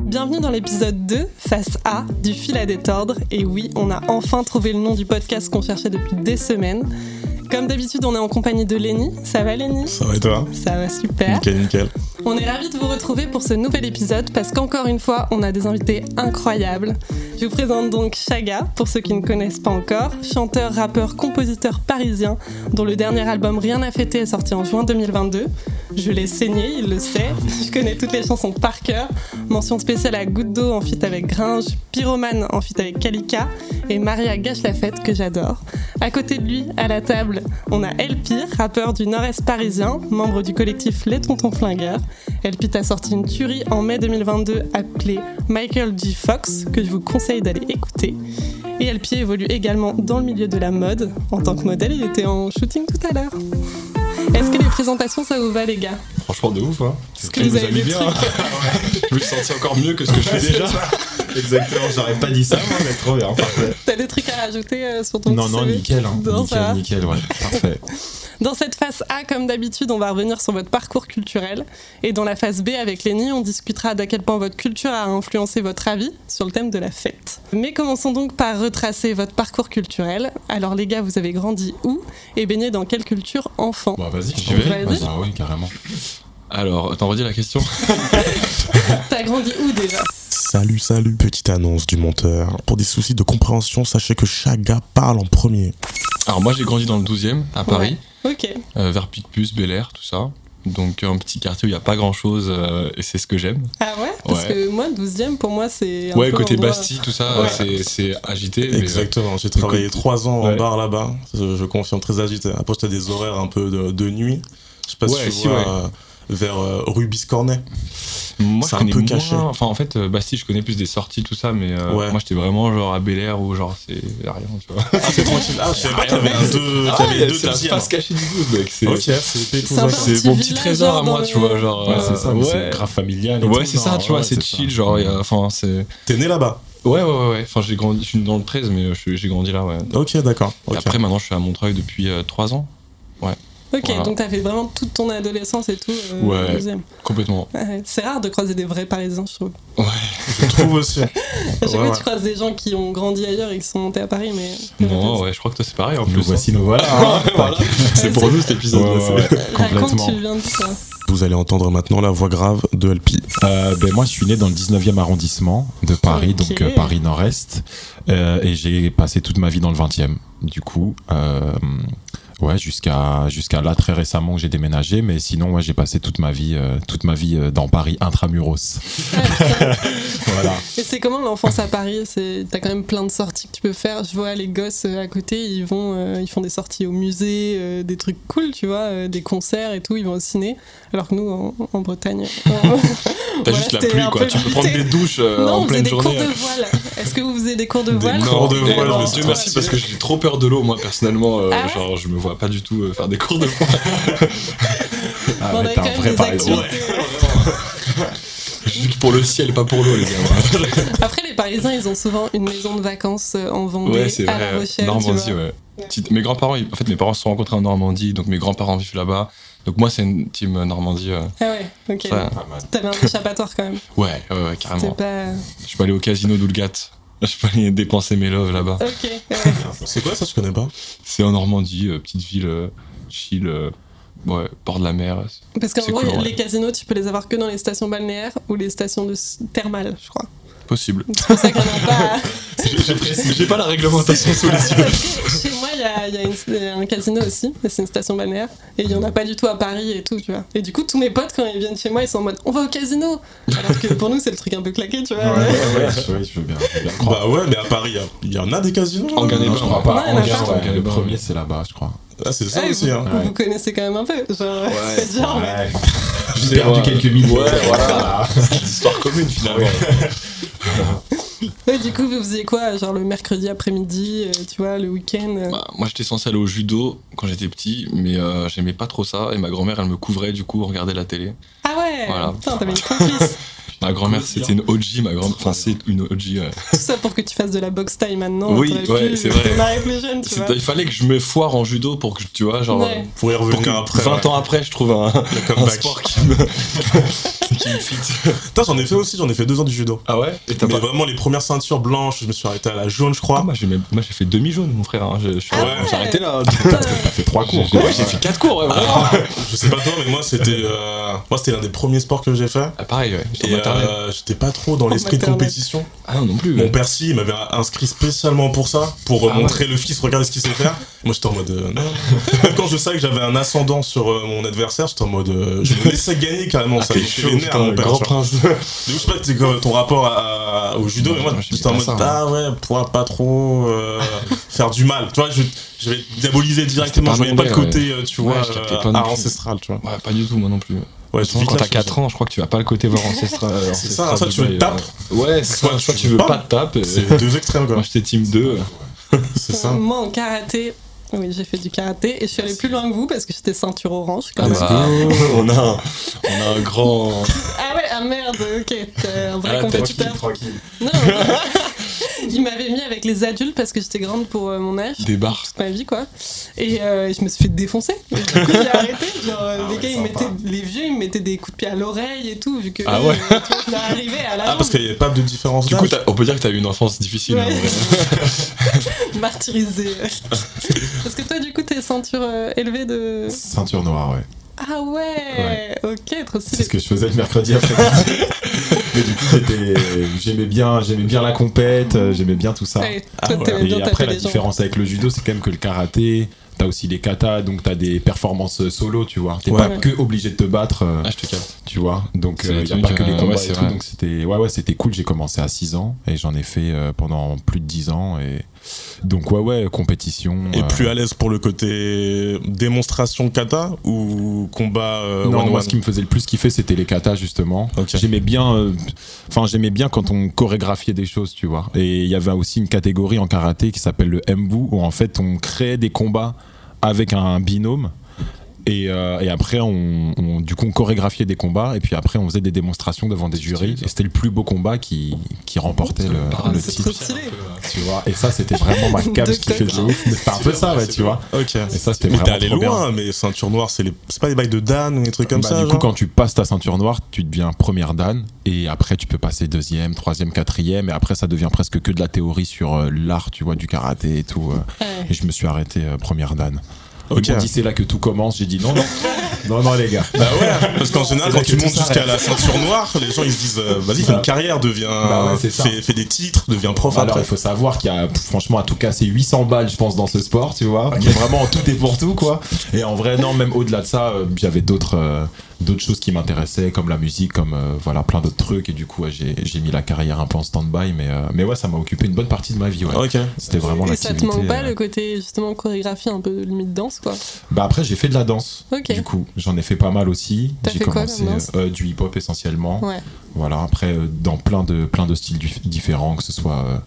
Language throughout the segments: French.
Bienvenue dans l'épisode 2, face A, du fil à détordre. Et oui, on a enfin trouvé le nom du podcast qu'on cherchait depuis des semaines. Comme d'habitude, on est en compagnie de Lenny. Ça va Lenny? Ça va et toi? Ça va super. Nickel, nickel. On est ravis de vous retrouver pour ce nouvel épisode parce qu'encore une fois, on a des invités incroyables. Je vous présente donc Chaga, pour ceux qui ne connaissent pas encore, chanteur, rappeur, compositeur parisien, dont le dernier album Rien à fêter est sorti en juin 2022. Je l'ai saigné, il le sait. Je connais toutes les chansons par cœur. Mention spéciale à Goutte d'eau en feat avec Gringe, Pyromane en feat avec Kalika et Maria Gâche la fête que j'adore. À côté de lui, à la table, on a Elpire, rappeur du nord-est parisien, membre du collectif Les Tontons Flingueurs. Elpire a sorti une tuerie en mai 2022 appelée Michael G. Fox, que je vous conseille d'aller écouter. Et Elpire évolue également dans le milieu de la mode. En tant que modèle, il était en shooting tout à l'heure. Est-ce que les présentations, ça vous va, les gars? Franchement, de ouf, hein. Est-ce que vous avez bien. trucs je me encore mieux que ce que je fais déjà. Exactement, j'aurais pas dit ça, moi, mais trop bien, parfait. T'as des trucs à rajouter euh, sur ton Non, non, CV? nickel, hein. Non, ça va. nickel, nickel, ouais. Parfait. Dans cette phase A, comme d'habitude, on va revenir sur votre parcours culturel. Et dans la phase B, avec Lenny, on discutera d'à quel point votre culture a influencé votre avis sur le thème de la fête. Mais commençons donc par retracer votre parcours culturel. Alors les gars, vous avez grandi où et baigné dans quelle culture enfant Bon, vas-y, j'y vais. veux Ah oui, carrément. Alors, t'en redis la question T'as grandi où déjà? Salut, salut. Petite annonce du monteur. Pour des soucis de compréhension, sachez que chaque gars parle en premier. Alors, moi, j'ai grandi dans le 12 e à Paris, Ok. euh, vers Picpus, Bel Air, tout ça. Donc, un petit quartier où il n'y a pas grand chose et c'est ce que j'aime. Ah ouais? Parce Ouais. que moi, 12e, pour moi, c'est. un Ouais, peu côté Bastille, tout ça, Ouais. c'est- c'est agité. mais, euh, Exactement, j'ai travaillé écoute, trois ans en ouais. bar là-bas. Je, je confirme, très agité. Après, t'as des horaires un peu de, de nuit. Je sais pas Ouais, si tu si, vois, ouais. Euh, vers euh, rue Biscornet. Moi, C'est un peu moins- caché. Enfin, en fait, euh, Bastille, je connais plus des sorties, tout ça, mais euh, Ouais. moi, j'étais vraiment genre à Bel Air ou genre c'est rien, tu vois. Ah, c'est tranquille. Ah, je savais pas qu'il y avait un deux, Ah ouais, deux c'est la deuxièmes. face cachée du 12, mec. C'est Ok, c'était tout C'est un ça. peu c'est mon petit trésor à moi, tu vois, genre. Ouais, c'est ça, mais ouais. c'est grave familial. et Ouais, tout, c'est ça, tu vois, ouais, c'est ça. chill, genre, enfin, c'est. T'es né là-bas Ouais, ouais, ouais, ouais. Enfin, j'ai grandi, je suis dans le 13, mais euh, j'ai grandi là, ouais. Ok, d'accord. Et ok. après, maintenant, je suis à Montreuil depuis 3 ans. Ok, Voilà. donc t'as fait vraiment toute ton adolescence et tout. euh, Ouais. 12e. Complètement. Ouais, C'est rare de croiser des vrais parisiens, je trouve. Je trouve aussi. À chaque Ouais, fois, ouais. tu croises des gens qui ont grandi ailleurs et qui sont montés à Paris, mais. Non, ouais, je crois que toi, c'est pareil en plus. Nous hein. voici, nous voilà. hein. Voilà. C'est pour nous cet épisode. Ouais, ouais, ouais, Raconte, complètement. tu viens de ça. Vous allez entendre maintenant la voix grave de LP. Euh, ben, moi, je suis né dans le 19e arrondissement de Paris, donc euh, Paris Nord-Est, euh, et j'ai passé toute ma vie dans le 20e. Du coup, euh, ouais, jusqu'à jusqu'à là très récemment que j'ai déménagé, mais sinon, ouais, j'ai passé toute ma vie, euh, toute ma vie euh, dans Paris intramuros. Ah. Voilà. Et c'est comment l'enfance à Paris? C'est T'as quand même plein de sorties que tu peux faire. Je vois les gosses euh, à côté, ils vont, euh, ils font des sorties au musée, euh, des trucs cool, tu vois, euh, des concerts et tout. Ils vont au ciné. Alors que nous, en, en Bretagne, T'as Voilà, juste la pluie, quoi. Tu peux prendre des douches euh, non, en on faisait pleine des journée. cours de voile. Est-ce que vous faisiez des cours de Des voile? cours de voile, c'est merci parce que j'ai trop peur de l'eau moi personnellement euh, Ah ouais? genre je me vois pas du tout euh, faire des cours de Ah, on mais t'es un vrai Parisien. je suis pour le ciel pas pour l'eau les gars Après, les Parisiens, ils ont souvent une maison de vacances euh, en Vendée, ouais c'est à vrai La Rochelle. tu Normandie ouais mes grands-parents en fait mes parents se sont rencontrés en Normandie donc mes grands-parents vivent là-bas donc moi c'est une team euh, Normandie euh. Ah ouais, ok. Ça-. T'avais un échappatoire quand même. ouais ouais ouais carrément pas. je peux aller au casino d'Oulgat je peux aller dépenser mes loves là-bas Ok. ouais. C'est quoi ça Je connais pas. c'est en Normandie euh, petite ville euh, chill euh, ouais bord de la mer Parce qu'en C'est gros, cool, ouais. les casinos, tu peux les avoir que dans les stations balnéaires ou les stations de s- thermales, je crois. Possible C'est pour ça qu'il n'y en a pas. j'ai pas la réglementation sous les yeux chez moi, il y a, il y a une- un casino aussi, c'est une station balnéaire. Et il n'y en a pas du tout à Paris et tout, tu vois. Et du coup, tous mes potes, quand ils viennent chez moi, ils sont en mode on va au casino Alors que pour nous, c'est le truc un peu claqué, tu vois. Ouais, ouais, ouais, je, ouais, je veux bien, je veux bien croire. Bah ouais, mais à Paris, il y y, en a des casinos. En je crois pas. y en le premier, c'est là-bas, je crois. Ah, c'est ça Ah, aussi. vous, Hein. vous, vous connaissez quand même un peu. Genre, faites genre. Ouais. J'ai J'ai perdu quelques minutes. Ouais, voilà. Histoire commune finalement. Ouais, du coup, vous faisiez quoi Genre le mercredi après-midi, euh, tu vois, le week-end euh Bah, moi j'étais censé aller au judo quand j'étais petit, mais euh, j'aimais pas trop ça et ma grand-mère elle me couvrait du coup, on regardait la télé. Ah ouais Voilà. Putain, t'avais une complice. Ma grand-mère, c'était une OG, ma grand Enfin, c'est une OG. ouais. Tout ça pour que tu fasses de la boxe taille maintenant. Oui, ouais, c'est vrai. démarrer plus jeune, tu C'est- vois. Il fallait que je me foire en judo pour que, tu vois, genre. Ouais. Pour y Pour revenir que après. 20 ouais. ans après, je trouve un, un comeback. sport qui me, fit. Putain, j'en ai fait aussi, j'en ai fait deux ans du judo. Ah ouais? Et t'as Mais pas. vraiment, les premières ceintures blanches, je me suis arrêté à la jaune, je Ah, crois. moi, j'ai même- moi, j'ai fait demi-jaune, mon frère. hein. Je, je suis Ah ouais. j'ai arrêté là. Putain. T'as fait trois cours. Ouais, j'ai fait 4 cours, ouais, vraiment. Je sais pas toi, mais moi, c'était euh, moi c'était l'un des premiers sports que j'ai fait. Ah, pareil, ouais. Et euh, j'étais pas trop dans l'esprit de compétition. Ah non, non plus. Mon père, si, il m'avait inscrit spécialement pour ça, pour Ah montrer le fils, regardez ce qu'il sait faire. Moi, j'étais en mode. euh, non. Quand je savais que j'avais un ascendant sur euh, mon adversaire, j'étais en mode. euh, je me laissais gagner carrément, Ah, ça chaud, nerfs, putain, mon père. grand tu vois. prince. Mais je sais pas, c'est quoi ton rapport à- à- au judo, mais moi, j'étais en mode. ça, Ah ouais, pourra pas trop euh, faire du mal. Tu vois, je, je vais diaboliser directement, je voyais pas le côté, euh, tu Ouais, vois, je captais euh, non ancestral, tu vois. Ouais, pas du tout, moi non plus. Ouais, façon, quand t'as 4 ans, je crois que tu vas pas le côté voir ancestral. C'est ça, soit tu veux tape, euh, Ouais, soit, tu tu veux pas de tape. C'est deux extrêmes, quoi. Moi, j'étais team 2. C'est ça. Moi, en karaté, oui, j'ai fait du karaté et je suis allée plus loin que vous parce que j'étais ceinture orange. Quand Ah même. bah, on, a un, on a un grand. Ah ouais, ah merde, ok, t'es un vrai Ah, compétiteur. tranquille. Non, il m'avait mis avec les adultes parce que j'étais grande pour euh, mon âge. Des barres. toute ma vie quoi et euh, je me suis fait défoncer et du coup j'ai arrêté genre euh, Ah les ouais, gars ils mettaient les vieux ils me mettaient des coups de pied à l'oreille et tout vu que Ah ouais. euh, tu arrivais à la Ah, parce qu'il n'y avait pas de différence Du coup, on peut dire que t'as eu une enfance difficile. Ouais. en vrai. jambe martyrisée parce que toi du coup t'es ceinture euh, élevée de Ceinture noire, ouais. Ah ouais, ok trop C'est stylé ce que je faisais le mercredi après-midi. Mais du coup, j'étais- j'aimais bien, j'aimais bien la compète, euh, j'aimais bien tout ça. Ouais, toi Ah ouais. Et après, la gens différence avec le judo, c'est quand même que le karaté, t'as aussi les katas, donc t'as des performances solo, tu vois. T'es Ouais. pas Ouais. que obligé de te battre, euh, Ah, je te capte. tu vois. Donc, C'est il des y a pas que les euh, combats ouais, et c'est tout. Donc, c'était ouais, ouais, c'était cool. J'ai commencé à 6 ans et j'en ai fait euh, pendant plus de 10 ans. Et donc, ouais, ouais, compétition. Et euh, plus à l'aise pour le côté démonstration kata ou combat euh, non, one moi, one ce qui me faisait le plus kiffer, c'était les katas, justement. J'aimais bien, euh, j'aimais bien quand on chorégraphiait des choses, tu vois. Et il y avait aussi une catégorie en karaté qui s'appelle le Mbu, où en fait, on créait des combats avec un binôme. Et, euh, et après, on, on- du coup, on chorégraphiait des combats, et puis après, on faisait des démonstrations devant des jurys. Et c'était le plus beau combat qui, qui remportait le, Ah, le c'est titre. trop stylé Tu vois. Et ça, c'était vraiment ma ce qui fait de ouf. Mais C'était un peu ça, ouais, tu vois. Ok. Et ça, c'était Mais t'es vraiment allé trop bien. loin, mais ceinture noire, c'est les... c'est pas les bails de Dan ou des trucs comme Bah, ça du coup, quand tu passes ta ceinture noire, tu deviens première dan, et après tu peux passer deuxième, troisième, quatrième, et après ça devient presque que de la théorie sur euh, l'art, tu vois, du karaté et tout. euh. Ouais. et je me suis arrêté euh, première dan. Ok. Ils m'ont dit c'est là que tout commence. J'ai dit non, non, non, non les gars. Bah ouais, parce qu'en général, C'est quand tu montes jusqu'à la ceinture noire, les gens ils se disent euh, vas-y, fais Bah. une carrière, deviens. Bah ouais, c'est fais, fais des titres, deviens prof Alors après. il faut savoir qu'il y a franchement à tout casser 800 balles je pense dans ce sport tu vois Mais vraiment en tout et pour tout quoi et en vrai non même au-delà de ça euh, j'avais d'autres euh, d'autres choses qui m'intéressaient comme la musique comme euh, voilà plein d'autres trucs et du coup ouais, j'ai j'ai mis la carrière un peu en stand-by mais euh, mais ouais ça m'a occupé une bonne partie de ma vie ouais Ok. c'était vraiment et ça te l'activité manque pas euh. le côté justement chorégraphie un peu limite danse quoi? Bah après j'ai fait de la danse Ok. du coup j'en ai fait pas mal aussi j'ai quoi commencé euh, du hip-hop essentiellement ouais Voilà, après, euh, dans plein de, plein de styles dif- différents, que ce soit, euh,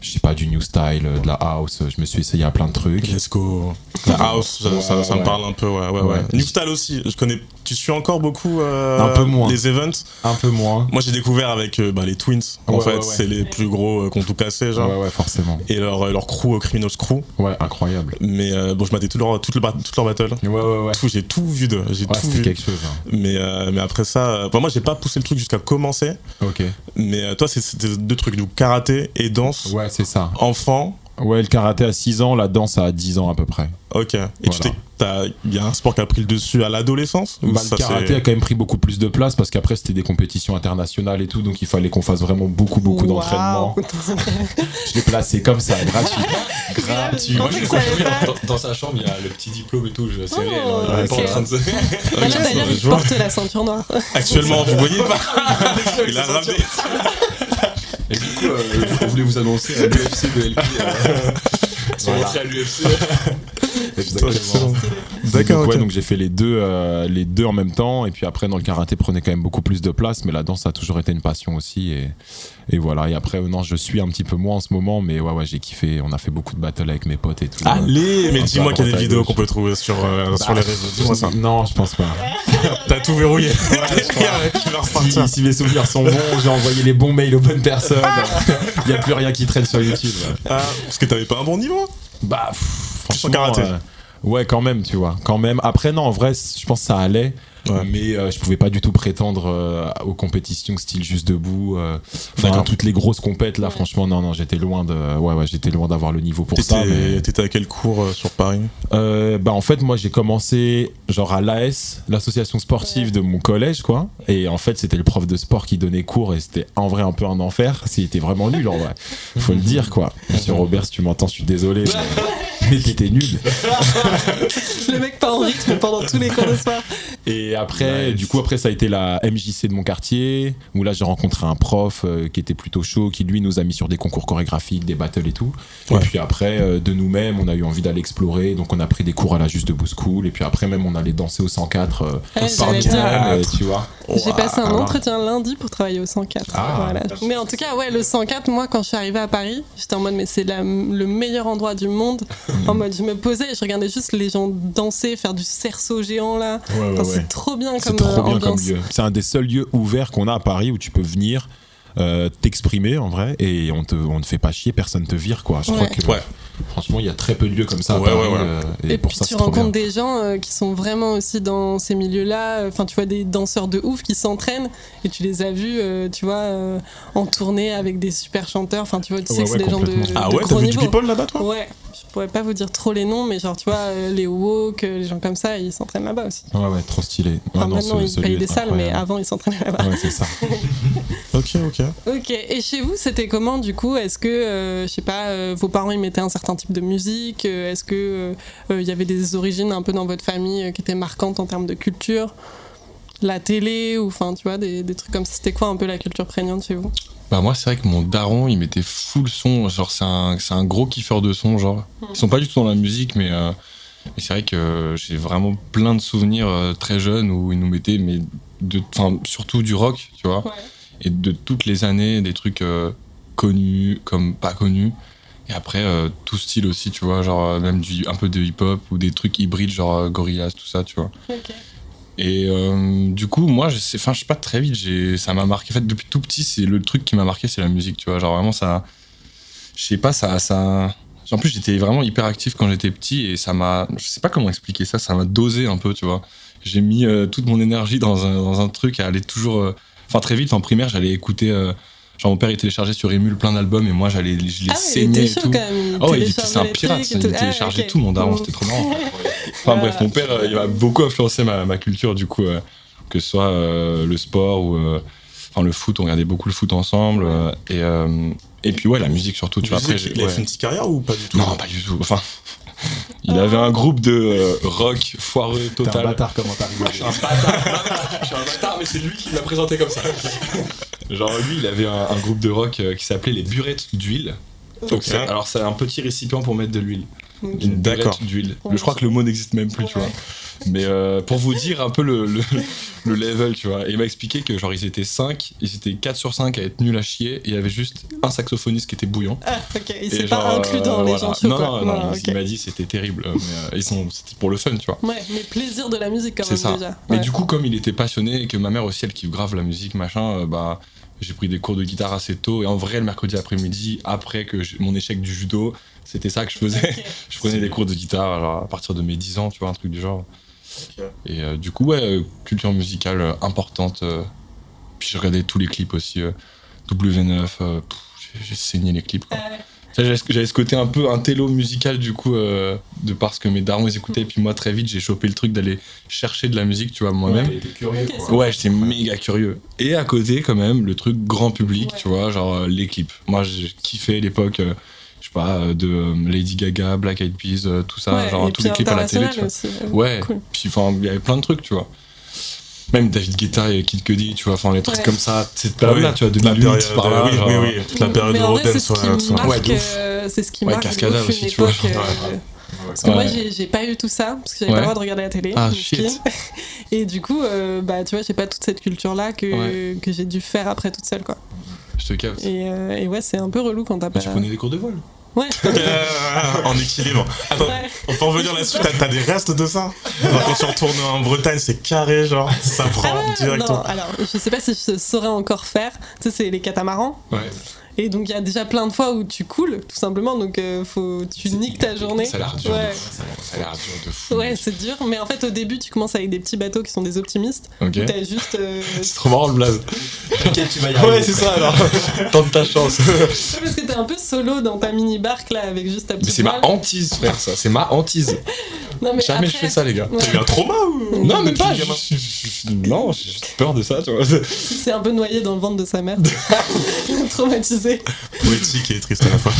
je sais pas, du new style, euh, de la house, euh, je me suis essayé à plein de trucs. Let's go. La house, ça, Ouais, ça- ça me ouais. parle un peu, ouais, ouais, ouais. Ouais. New Style aussi, je connais. Tu suis encore beaucoup euh, Un peu moins. les events? Un peu moins. Moi j'ai découvert avec euh, bah, les Twins, en fait, ouais, ouais. c'est les plus gros euh, qui ont tout cassé, genre. Ouais, ouais, forcément. Et leur, euh, leur crew, Criminals Crew. Ouais, incroyable. Mais bon, je m'attais toutes leurs toutes leurs battles. Ouais, ouais, ouais. Tout, j'ai tout vu de. J'ai tout vu. quelque chose. hein. Mais, euh, mais après ça, enfin, moi j'ai pas poussé le truc jusqu'à commencer. Ok. Mais toi, c'est- c'était deux trucs, donc karaté et danse. Ouais, c'est ça. Enfant, Ouais, le karaté à 6 ans, la danse à 10 ans à peu près. ok. Et tu Voilà. t'es. t'as- Il y a un sport qui a pris le dessus à l'adolescence Bah, le karaté a quand même pris beaucoup plus de place parce qu'après c'était des compétitions internationales et tout, donc il fallait qu'on fasse vraiment beaucoup, beaucoup Waouh. d'entraînement. Je l'ai placé comme ça, gratuit. gratuit. Moi, je. Dans, dans sa chambre, il y a le petit diplôme et tout. Je sais, Oh, il est pas ok. en train de se. D'ailleurs, il porte la ceinture noire. Actuellement, vous voyez pas Il a ramené. Et du coup, euh, on voulait vous annoncer à l'UFC de LP. Euh, sont Voilà. rentrés à l'UFC. Donc, D'accord, ouais, donc j'ai fait les deux, euh, les deux en même temps, et puis après dans le karaté prenait quand même beaucoup plus de place, mais la danse a toujours été une passion aussi, et, et voilà. Et après, euh, non, je suis un petit peu moins en ce moment, mais ouais, ouais, j'ai kiffé. On a fait beaucoup de battles avec mes potes et tout. Allez, mais dis-moi qu'il y a des vidéos qu'on peut trouver sur, euh, sur les réseaux. Dis-moi ça. Non, je pense pas. T'as tout verrouillé. si, si mes souvenirs sont bons, j'ai envoyé les bons mails aux bonnes personnes. Il n'y a plus rien qui traîne sur YouTube. Ah, parce que t'avais pas un bon niveau Bah, pff, franchement, karaté. euh, ouais, quand même, tu vois. Quand même. Après, non, en vrai, je pense que ça allait. Ouais. Mais euh, je pouvais pas du tout prétendre euh, aux compétitions style juste debout. euh, Enfin, toutes les grosses compètes là, franchement, non, non, j'étais loin de, ouais, ouais, j'étais loin d'avoir le niveau pour ça. mais- T'étais à quel cours euh, sur Paris? Euh, bah en fait moi j'ai commencé genre à l'AS, l'association sportive de mon collège quoi. Et en fait c'était le prof de sport qui donnait cours et c'était en vrai un peu un enfer. C'était vraiment nul en vrai. Faut le dire quoi. Monsieur Robert si tu m'entends je suis désolé. Mais, mais t'étais nul. Le mec pas en rythme pendant tous les cours de sport. Et après Nice. du coup après ça a été la MJC de mon quartier où là j'ai rencontré un prof euh, qui était plutôt chaud qui lui nous a mis sur des concours chorégraphiques, des battles et tout. Ouais. Et puis après euh, de nous-mêmes on a eu envie d'aller explorer donc on a pris des cours à la Juste Debout School et puis après même on allait danser au 104 euh, Ouais, par nous-mêmes, euh, tu vois. J'ai passé un entretien lundi pour travailler au 104. Ah. Voilà. Mais en tout cas, ouais, le 104, moi, quand je suis arrivée à Paris, j'étais en mode, mais c'est le meilleur endroit du monde. en mode, je me posais et je regardais juste les gens danser, faire du cerceau géant là. Ouais, ouais, Enfin, ouais. C'est trop bien C'est comme trop euh, bien comme lieu. C'est un des seuls lieux ouverts qu'on a à Paris où tu peux venir euh, t'exprimer en vrai et on te, on te fait pas chier, personne te vire quoi. Je crois que Ouais. franchement il y a très peu de lieux comme ça à Paris, ouais, ouais. euh, Et, pour puis ça tu c'est trop rencontres bien. des gens euh, qui sont vraiment aussi dans ces milieux-là. Enfin, tu vois des danseurs de ouf qui s'entraînent et tu les as vus, euh, tu vois, euh, en tournée avec des super chanteurs. Enfin, tu vois, tu sais Ouais, que c'est des gens de. Ah de ouais, t'as gros vu du niveau. people là-bas toi? Ouais, je pourrais pas vous dire trop les noms, mais genre, tu vois, euh, les Walk, euh, les gens comme ça, ils s'entraînent là-bas aussi. Ouais ouais, trop stylé. Enfin, non, maintenant, ce- ils payent des salles, mais avant, ils s'entraînaient là-bas. Ouais, c'est ça. Ok, ok. Ok, et chez vous, c'était comment du coup? Est-ce que, euh, je sais pas, euh, vos parents ils mettaient un certain type de musique? Est-ce que il y avait des origines un peu dans votre famille qui étaient marquantes en termes de culture? La télé ou enfin, tu vois, des, des trucs comme ça. C'était quoi un peu la culture prégnante chez vous? Bah moi c'est vrai que mon daron il mettait full son, genre c'est un, c'est un gros kiffeur de son genre. Ils sont pas du tout dans la musique mais, euh, mais c'est vrai que j'ai vraiment plein de souvenirs euh, très jeunes où il nous mettait mais de, surtout du rock tu vois Ouais. et de toutes les années des trucs euh, connus comme pas connus et après tout style aussi tu vois genre même du, un peu de hip hop ou des trucs hybrides genre Gorillaz tout ça tu vois. Et euh, du coup, moi, je sais, enfin, je sais pas très vite, ça m'a marqué. En fait, depuis tout petit, c'est le truc qui m'a marqué, c'est la musique, tu vois. Genre vraiment, ça, je sais pas, ça, ça. En plus, j'étais vraiment hyper actif quand j'étais petit et ça m'a, je sais pas comment expliquer ça, ça m'a dosé un peu, tu vois. J'ai mis euh, toute mon énergie dans un, dans un truc à aller toujours. euh, Enfin, très vite, en primaire, j'allais écouter. Genre, mon père, il téléchargeait sur Emule plein d'albums et moi, j'allais, je les Ah, saignais et tout. quand même. il Oh, il c'est un pirate, il. Ah, téléchargeait tout, mon daron, c'était trop marrant. Enfin bref, mon père, euh, il m'a beaucoup influencé ma, ma culture, du coup, euh, que ce soit euh, le sport ou euh, enfin, le foot, on regardait beaucoup le foot ensemble. euh, et, euh, et puis, ouais, la musique surtout, tu vois. Après, j'ai- il a ouais. fait une petite carrière ou pas du tout? Non, pas du tout. Enfin, il avait un groupe de euh, rock foireux T'es un total. bâtard comment t'as rigolé. Je suis un bâtard, je suis un bâtard, mais c'est lui qui m'a présenté comme ça. Genre, lui, il avait un, un groupe de rock euh, qui s'appelait les burettes d'huile. Donc, Ok. c'est- alors, c'est un petit récipient pour mettre de l'huile. D'accord. d'huile. Je crois que le mot n'existe même plus, tu vois. Mais euh, pour vous dire un peu le, le, le level, tu vois. Et il m'a expliqué que genre ils étaient 5, ils étaient 4 sur 5 à être nuls à chier, et il y avait juste un saxophoniste qui était bouillant. Ah, ok, il s'est pas inclus dans euh, les voilà. gens chauds, Non, quoi. non, non, il- m'a dit c'était terrible, euh, mais euh, ils sont, c'était pour le fun, tu vois. Ouais, mais plaisir de la musique quand C'est même ça. déjà. Mais Ouais. du coup, comme il était passionné et que ma mère aussi, elle kiffe grave la musique, machin, euh, bah, j'ai pris des cours de guitare assez tôt. Et en vrai, le mercredi après-midi, après que mon échec du judo, c'était ça que je faisais. Je prenais des cours de guitare genre, à partir de mes 10 ans, tu vois, un truc du genre. Et euh, du coup, ouais, euh, culture musicale euh, importante. euh. puis je regardais tous les clips aussi. euh, W9, euh, pff, j'ai- saigné les clips. Quoi. Euh, Ça, J'avais ce côté un peu un télo musical du coup, euh, de parce que mes darons ils écoutaient. Et puis moi, très vite, j'ai chopé le truc d'aller chercher de la musique, tu vois, moi-même. Curieux quoi. c'est Ouais, j'étais méga curieux. Et à côté, quand même, le truc grand public, Ouais. tu vois, genre euh, les clips. Moi, j'ai kiffé l'époque, euh, pas, euh, de euh, Lady Gaga, Black Eyed Peas, euh, tout ça, ouais, genre tous les clips à la télé, tu vois. international aussi, euh, Ouais, Cool. puis enfin, il y avait plein de trucs, tu vois. Même David Guetta et Kid Cudi, tu vois, enfin les trucs Ouais. comme ça, cette période-là, tu vois, toute la 2008 période, par là. oui, genre, oui, oui, toute la période c'est Eurodance. ce qui ouais, marque, Ouais, euh, c'est ce qui Ouais, marque Cascada de ouf aussi, une tu vois, genre, euh, ouais. Parce que moi, Ouais. j'ai j'ai pas eu tout ça, parce que j'avais Ouais. pas le droit de regarder la télé. Ah, shit. Et du coup, euh, bah, tu vois, j'ai pas toute cette culture-là que, que j'ai dû faire après toute seule, quoi. Je te capte. Et, euh, et ouais, c'est un peu relou quand t'as pas. Mais tu prenais des cours de vol Ouais. Euh, en équilibre. Attends, Ouais. on peut revenir là-dessus, t'as des restes de ça? Quand tu retournes en Bretagne, c'est carré, genre, ça prend Ah directement. non, alors je sais pas si je saurais encore faire. Tu sais, c'est les catamarans. Ouais. Et donc il y a déjà plein de fois où tu coules, tout simplement. Donc euh, faut, tu niques ta journée. Ça a l'air dur. Ouais. de fou. Ça a l'air dur de fou. Ouais, c'est dur. Mais en fait, au début, tu commences avec des petits bateaux qui sont des optimistes. Ok. T'as juste. euh, C'est trop marrant le blaze. T'inquiète, tu vas y Ouais, c'est ça alors. Tente ta chance. Parce que t'es un peu solo dans ta mini barque là, avec juste ta Mais petite c'est ma hantise, frère, ça. C'est ma hantise. Non, mais Jamais je fais ça, les gars. Ouais. T'as eu un trauma ou Non, mais pas. gamin je- je- je- Non, j'ai juste peur de ça, tu vois. C'est un peu noyé dans le ventre de sa mère. Traumatisé. Poétique et triste à la fois.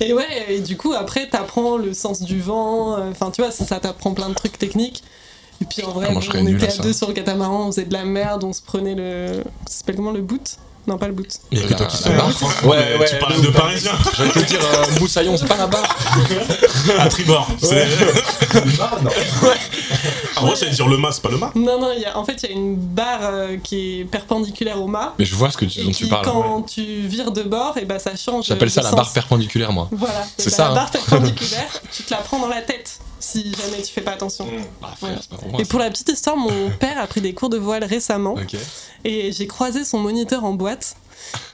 Et ouais, et du coup, après, t'apprends le sens du vent. euh, Enfin, tu vois, ça, ça t'apprend plein de trucs techniques. Et puis en vrai, on était à deux sur le catamaran, on faisait de la merde, on se prenait le. Ça s'appelle comment le boot? Non, pas le boot. Il y a que toi qui sais. La barre. Ouais, ouais. Tu parles de parisien J'allais te dire, euh, Moussaillon, c'est pas la barre. à tribord. C'est- non. En vrai, j'allais dire le mât, c'est pas le mât. Non, non, il y a, en fait, il y a une barre euh, qui est perpendiculaire au mât. Mais je vois ce que tu, dont qui, tu parles. quand tu vires de bord, et ben ça change. J'appelle ça de la sens. barre perpendiculaire, moi. Voilà, C'est ça, La hein. barre perpendiculaire, tu te la prends dans la tête si jamais tu fais pas attention. Ah, frère, c'est pas pour moi. Et pour la petite histoire, mon père a pris des cours de voile récemment ça. Ok. et j'ai croisé son moniteur en boîte.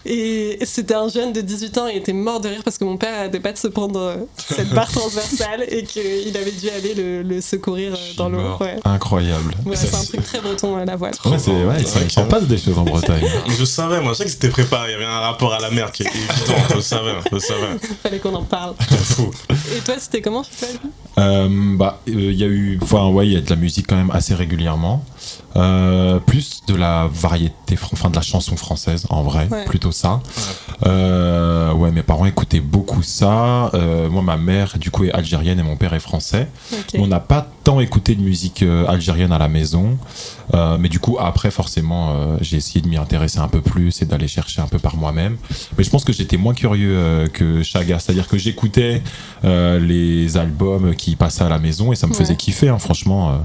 Et c'était un jeune de 18 ans, il était mort de rire parce que mon père arrêtait pas de se prendre euh, cette barre transversale et qu'il avait dû aller le, le secourir euh, dans l'eau. Ouais. Incroyable. Ouais, c'est un truc très breton à la voile. Ouais, c'est, s'en passe des choses en Bretagne. Je savais, moi, je sais que c'était préparé. Il y avait un rapport à la mer qui est évident. Je le savais, je le savais. Fallait qu'on en parle. Fou. Et toi, c'était comment tu fais Euh, bah, il y a eu, enfin, ouais, il y a de la musique quand même assez régulièrement. Euh, plus de la variété, enfin de la chanson française en vrai, Ouais. plutôt ça. Euh, ouais, mes parents écoutaient beaucoup ça. Euh, moi, ma mère, du coup, est algérienne et mon père est français. On n'a pas tant écouté de musique euh, algérienne à la maison, Euh, mais du coup après forcément euh, j'ai essayé de m'y intéresser un peu plus et d'aller chercher un peu par moi-même. Mais je pense que j'étais moins curieux euh, que Chaga, c'est-à-dire que j'écoutais euh, les albums qui passaient à la maison et ça me Ouais. faisait kiffer, hein, franchement.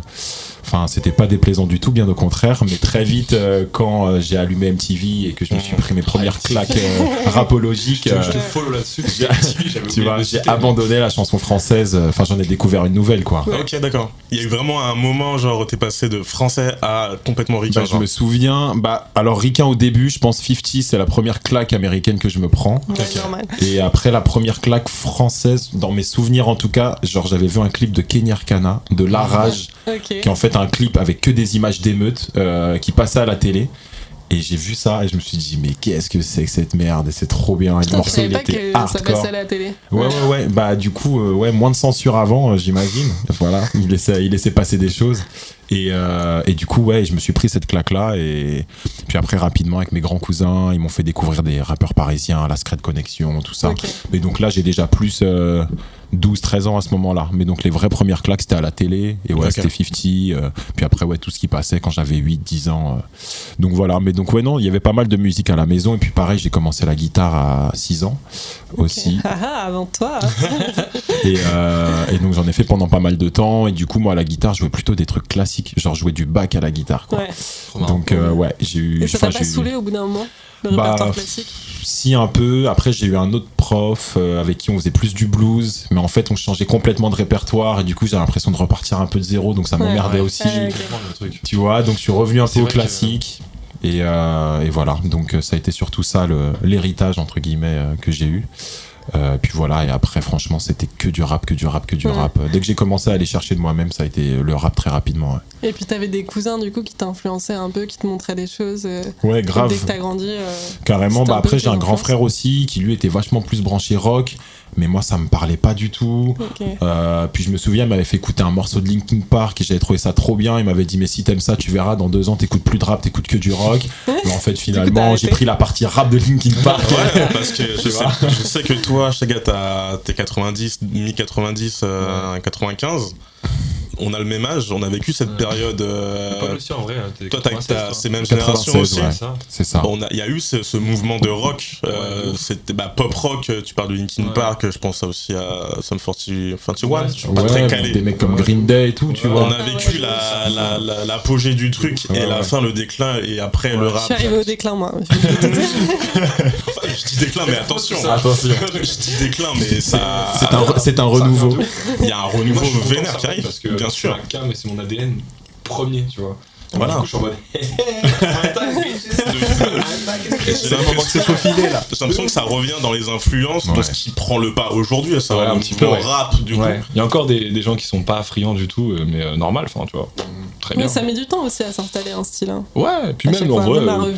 Enfin, c'était pas déplaisant du tout, bien au contraire. Mais très vite, euh, quand euh, j'ai allumé MTV et que je me suis pris mes premières claques euh, rapologiques, euh, Je te follow là-dessus. j'ai- tu vois, j'ai abandonné la chanson française. Enfin, j'en ai découvert une nouvelle, quoi. Ok, d'accord. Il y a eu vraiment un moment, genre, où t'es passé de français à complètement ricain. Bah, je me souviens, bah, alors Ricain au début, je pense 50, c'est la première claque américaine que je me prends. Ouais, normal. Et après la première claque française, dans mes souvenirs en tout cas, genre j'avais vu un clip de Kenny Arcana, de La Rage, Ok. qui en fait un clip avec que des images d'émeutes euh, qui passait à la télé. Et j'ai vu ça et je me suis dit, mais qu'est-ce que c'est que cette merde? Et c'est trop bien. Et le Putain, je morceau, il pas était que ça hardcore. passait à la télé. Ouais, ouais, ouais. Bah, du coup, euh, ouais, moins de censure avant, euh, j'imagine. Voilà, il laissait, il laissait passer des choses. Et, euh, et du coup, ouais, je me suis pris cette claque-là. Et puis après, rapidement, avec mes grands cousins, ils m'ont fait découvrir des rappeurs parisiens, la Secret Connection, tout ça. Ok. Mais donc là, j'ai déjà plus euh, 12, 13 ans à ce moment-là. Mais donc les vraies premières claques, c'était à la télé. Et ouais, c'était 50. euh, puis après, ouais, tout ce qui passait quand j'avais 8, 10 ans. euh. Donc voilà. Mais donc, ouais, non, il y avait pas mal de musique à la maison. Et puis pareil, j'ai commencé la guitare à 6 ans aussi. Ah ah, avant toi. Et, euh, et donc j'en ai fait pendant pas mal de temps. Et du coup, moi, à la guitare, je jouais plutôt des trucs classiques. Genre jouer du bac à la guitare. Quoi. Ouais. Donc euh, ouais, j'ai eu. Et ça t'a pas eu- saoulé au bout d'un moment? Le Bah, répertoire classique Si un peu. Après, j'ai eu un autre prof euh, avec qui on faisait plus du blues, mais en fait, on changeait complètement de répertoire et du coup, j'ai l'impression de repartir un peu de zéro, donc ça Ouais. m'emmerdait Ouais. aussi. Ouais, truc. Tu vois, donc je suis revenu un peu au que- classique. Et, euh, et voilà, donc euh, ça a été surtout ça le- l'héritage entre guillemets euh, que j'ai eu. Euh, puis voilà, et après, franchement, c'était que du rap, que du rap, que du Ouais. rap. Dès que j'ai commencé à aller chercher de moi-même, ça a été le rap très rapidement. Et puis t'avais des cousins du coup qui t'influençaient un peu, qui te montraient des choses. euh, Ouais, grave. Dès que t'as grandi. euh, Carrément, bah après j'ai un grand influences. frère aussi qui lui était vachement plus branché rock, mais moi ça me parlait pas du tout. ok. Euh, puis je me souviens, il m'avait fait écouter un morceau de Linkin Park et j'avais trouvé ça trop bien. Il m'avait dit mais si t'aimes ça, tu verras dans deux ans t'écoutes plus de rap, t'écoutes que du rock. mais en fait finalement j'ai pris la partie rap de Linkin Park. Ouais, parce que je sais, vois je sais que toi, Chaga, t'es 90, mi-90, euh, 95. On a le même âge, on a vécu cette Ouais. période. euh, Pas aussi en vrai. hein, toi, t'as 96, t'as toi. ces mêmes 96, générations aussi. ouais. C'est ça. Bon, Il y a eu ce, ce mouvement de rock, euh, Ouais. c'était bah, pop rock, tu parles de Linkin Ouais. Park, je pense ça aussi à Sum 40, 41, Ouais, je suis pas très calé. des mecs comme Green Day et tout, tu Ouais. On vois. a vécu ouais, la- la- la- l'apogée du truc Ouais, et la fin, le déclin et après le Je rap. suis arrivé au déclin moi. Je je dis déclin, mais attention. Attention. je dis déclin, mais ça. C'est un, renouveau. Il y a un renouveau je vénère qui arrive, parce que bien c'est sûr. un cas, mais c'est mon ADN premier, tu vois. Voilà. Du coup, je suis en mode. J'ai l'impression que c'est faufilé là. J'ai l'impression que ça revient dans les influences, dans ce qui prend le pas aujourd'hui, ça Ouais, va un petit peu, ouais. rap du coup. Il y a encore des, des gens qui sont pas friands du tout, euh, mais euh, normal, enfin, tu vois. Très bien. Mais ça met du temps aussi à s'installer un style. Hein. Ouais, et puis À même en vrai, euh, euh,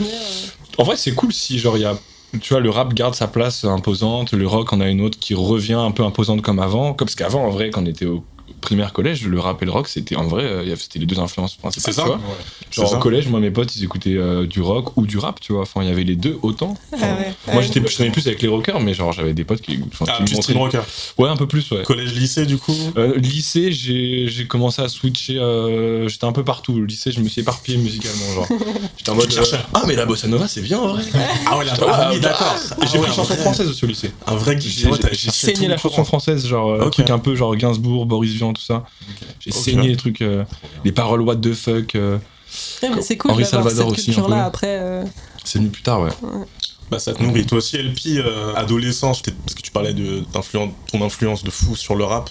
en vrai, c'est cool si genre il y a tu vois le rap garde sa place imposante, le rock en a une autre qui revient un peu imposante comme avant, comme parce qu'avant en vrai quand on était au primaire collège, le rap et le rock c'était en vrai euh, c'était les deux influences principales, C'est ça. Genre au collège, moi mes potes ils écoutaient euh, du rock ou du rap, tu vois. Enfin, il y avait les deux autant. Ah ouais. Moi Ouais. j'étais je traînais plus avec les rockers, mais genre j'avais des potes qui, enfin, Ah, qui plus stream rocker. Ouais, un peu plus, ouais. Collège, lycée, du coup? Euh, lycée, j'ai j'ai commencé à switcher. euh, J'étais un peu partout. Le lycée, je me suis éparpillé musicalement. Genre, j'étais en mode. euh, ah, mais la bossa nova, c'est bien en vrai. Ah ouais, la Ah, oui, d'accord. Et Ah j'ai pris chanson française aussi au lycée. Un vrai J'ai saigné la chanson française, genre Ok. truc un peu genre Gainsbourg, Boris Tout ça. J'ai saigné les trucs, euh, les paroles what the fuck. euh, Ouais, mais c'est cool Henri Salvador cette aussi, un culture-là peu. après. euh, c'est venu plus tard, ouais. Bah ça te nourrit. Toi aussi, LP, euh, adolescence, peut-être parce que tu parlais de ton influence de fou sur le rap.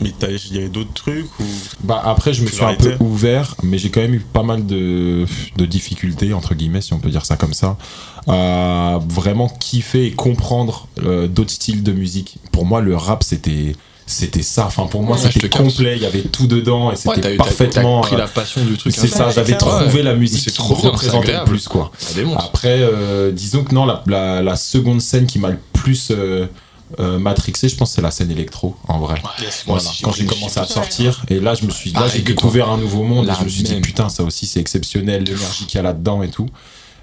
Mais t'as- il y avait d'autres trucs ou? Bah après, je me suis un peu ouvert, mais j'ai quand même eu pas mal de, de difficultés, entre guillemets, si on peut dire ça comme ça, à vraiment kiffer et comprendre euh, d'autres styles de musique. Pour moi, le rap, c'était c'était ça. Enfin, pour moi, Ouais, c'était complet. Il y avait tout dedans et Ouais, c'était parfaitement. t'as pris euh, la passion du truc. c'est hein. ça, j'avais trouvé la musique c'est qui trop représentait le plus, quoi. Après, euh, disons que non, la, la, la seconde scène qui m'a le plus euh, euh, matrixé, je pense, c'est la scène électro, en vrai. Moi Voilà, aussi, quand j'ai commencé à Ouais. sortir, et là, je me suis, là, Pareil j'ai découvert un nouveau monde, et La je me suis dit, putain, ça aussi, c'est exceptionnel, l'énergie qu'il y a là-dedans et tout.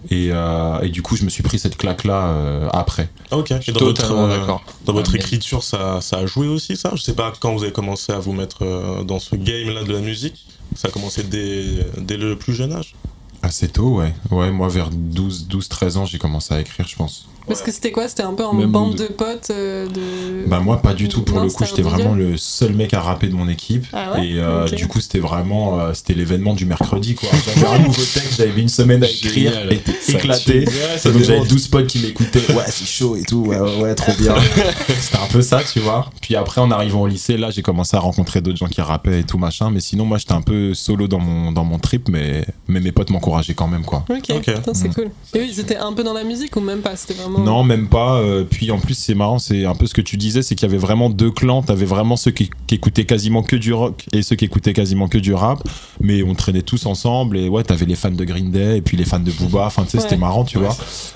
Et, euh, et du coup, je me suis pris cette claque-là euh, après. Ok. Et dans Totalement votre, euh, d'accord. Dans votre écriture, ça, ça a joué aussi, ça? Je sais pas quand vous avez commencé à vous mettre dans ce game-là de la musique. Ça a commencé dès, dès le plus jeune âge? Assez tôt, ouais. Ouais, moi, vers 12, 12 13 ans, j'ai commencé à écrire, je pense. Parce que c'était quoi? C'était un peu en Même bande de- de potes euh, de... Bah moi pas du tout. Pour Non, le coup c'était j'étais vraiment le seul mec à rapper de mon équipe. Ah ouais? Et euh, du coup c'était vraiment euh, c'était l'événement du mercredi quoi. J'avais un nouveau texte j'avais mis une semaine à écrire Ça éclaté. Ouais, donc j'avais démonte. 12 potes qui m'écoutaient. Ouais c'est chaud et tout. Ouais ouais, ouais, trop bien. C'était un peu ça tu vois. Puis après en arrivant au lycée là j'ai commencé à rencontrer d'autres gens qui rappaient et tout machin. Mais sinon moi j'étais un peu solo dans mon dans mon trip mais mais mes potes m'encourageaient quand même quoi. Ok, Ok. Putain, c'est Mm. cool. Et oui, ils étaient un peu dans la musique ou même pas? C'était vraiment. Non, même pas. euh, puis en plus, c'est marrant, c'est un peu ce que tu disais, c'est qu'il y avait vraiment deux clans. T'avais vraiment ceux qui, qui écoutaient quasiment que du rock et ceux qui écoutaient quasiment que du rap. Mais on traînait tous ensemble et ouais, t'avais les fans de Green Day et puis les fans de Booba. Enfin, tu sais, c'était Ouais. marrant, tu vois.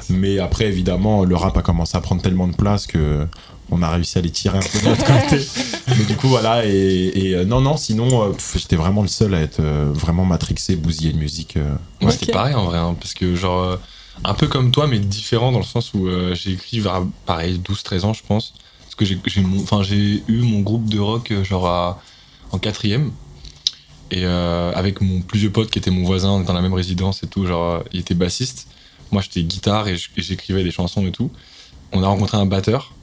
Mais après, évidemment, le rap a commencé à prendre tellement de place que on a réussi à les tirer un peu de notre côté. Mais du coup, voilà. Et, et, euh, non, non, sinon, euh, j'étais vraiment le seul à être euh, vraiment matrixé, bousillé de musique. euh. Moi, Ok. c'était pareil en vrai, hein, parce que genre, euh, un peu comme toi, mais différent dans le sens où euh, j'ai écrit vers, pareil, 12-13 ans, je pense. Parce que j'ai eu mon groupe de rock, euh, genre, en quatrième. Et euh, avec mon plus vieux pote qui était mon voisin, dans la même résidence et tout, genre, il était bassiste. Moi, j'étais guitare et j'écrivais des chansons et tout. On a rencontré un batteur.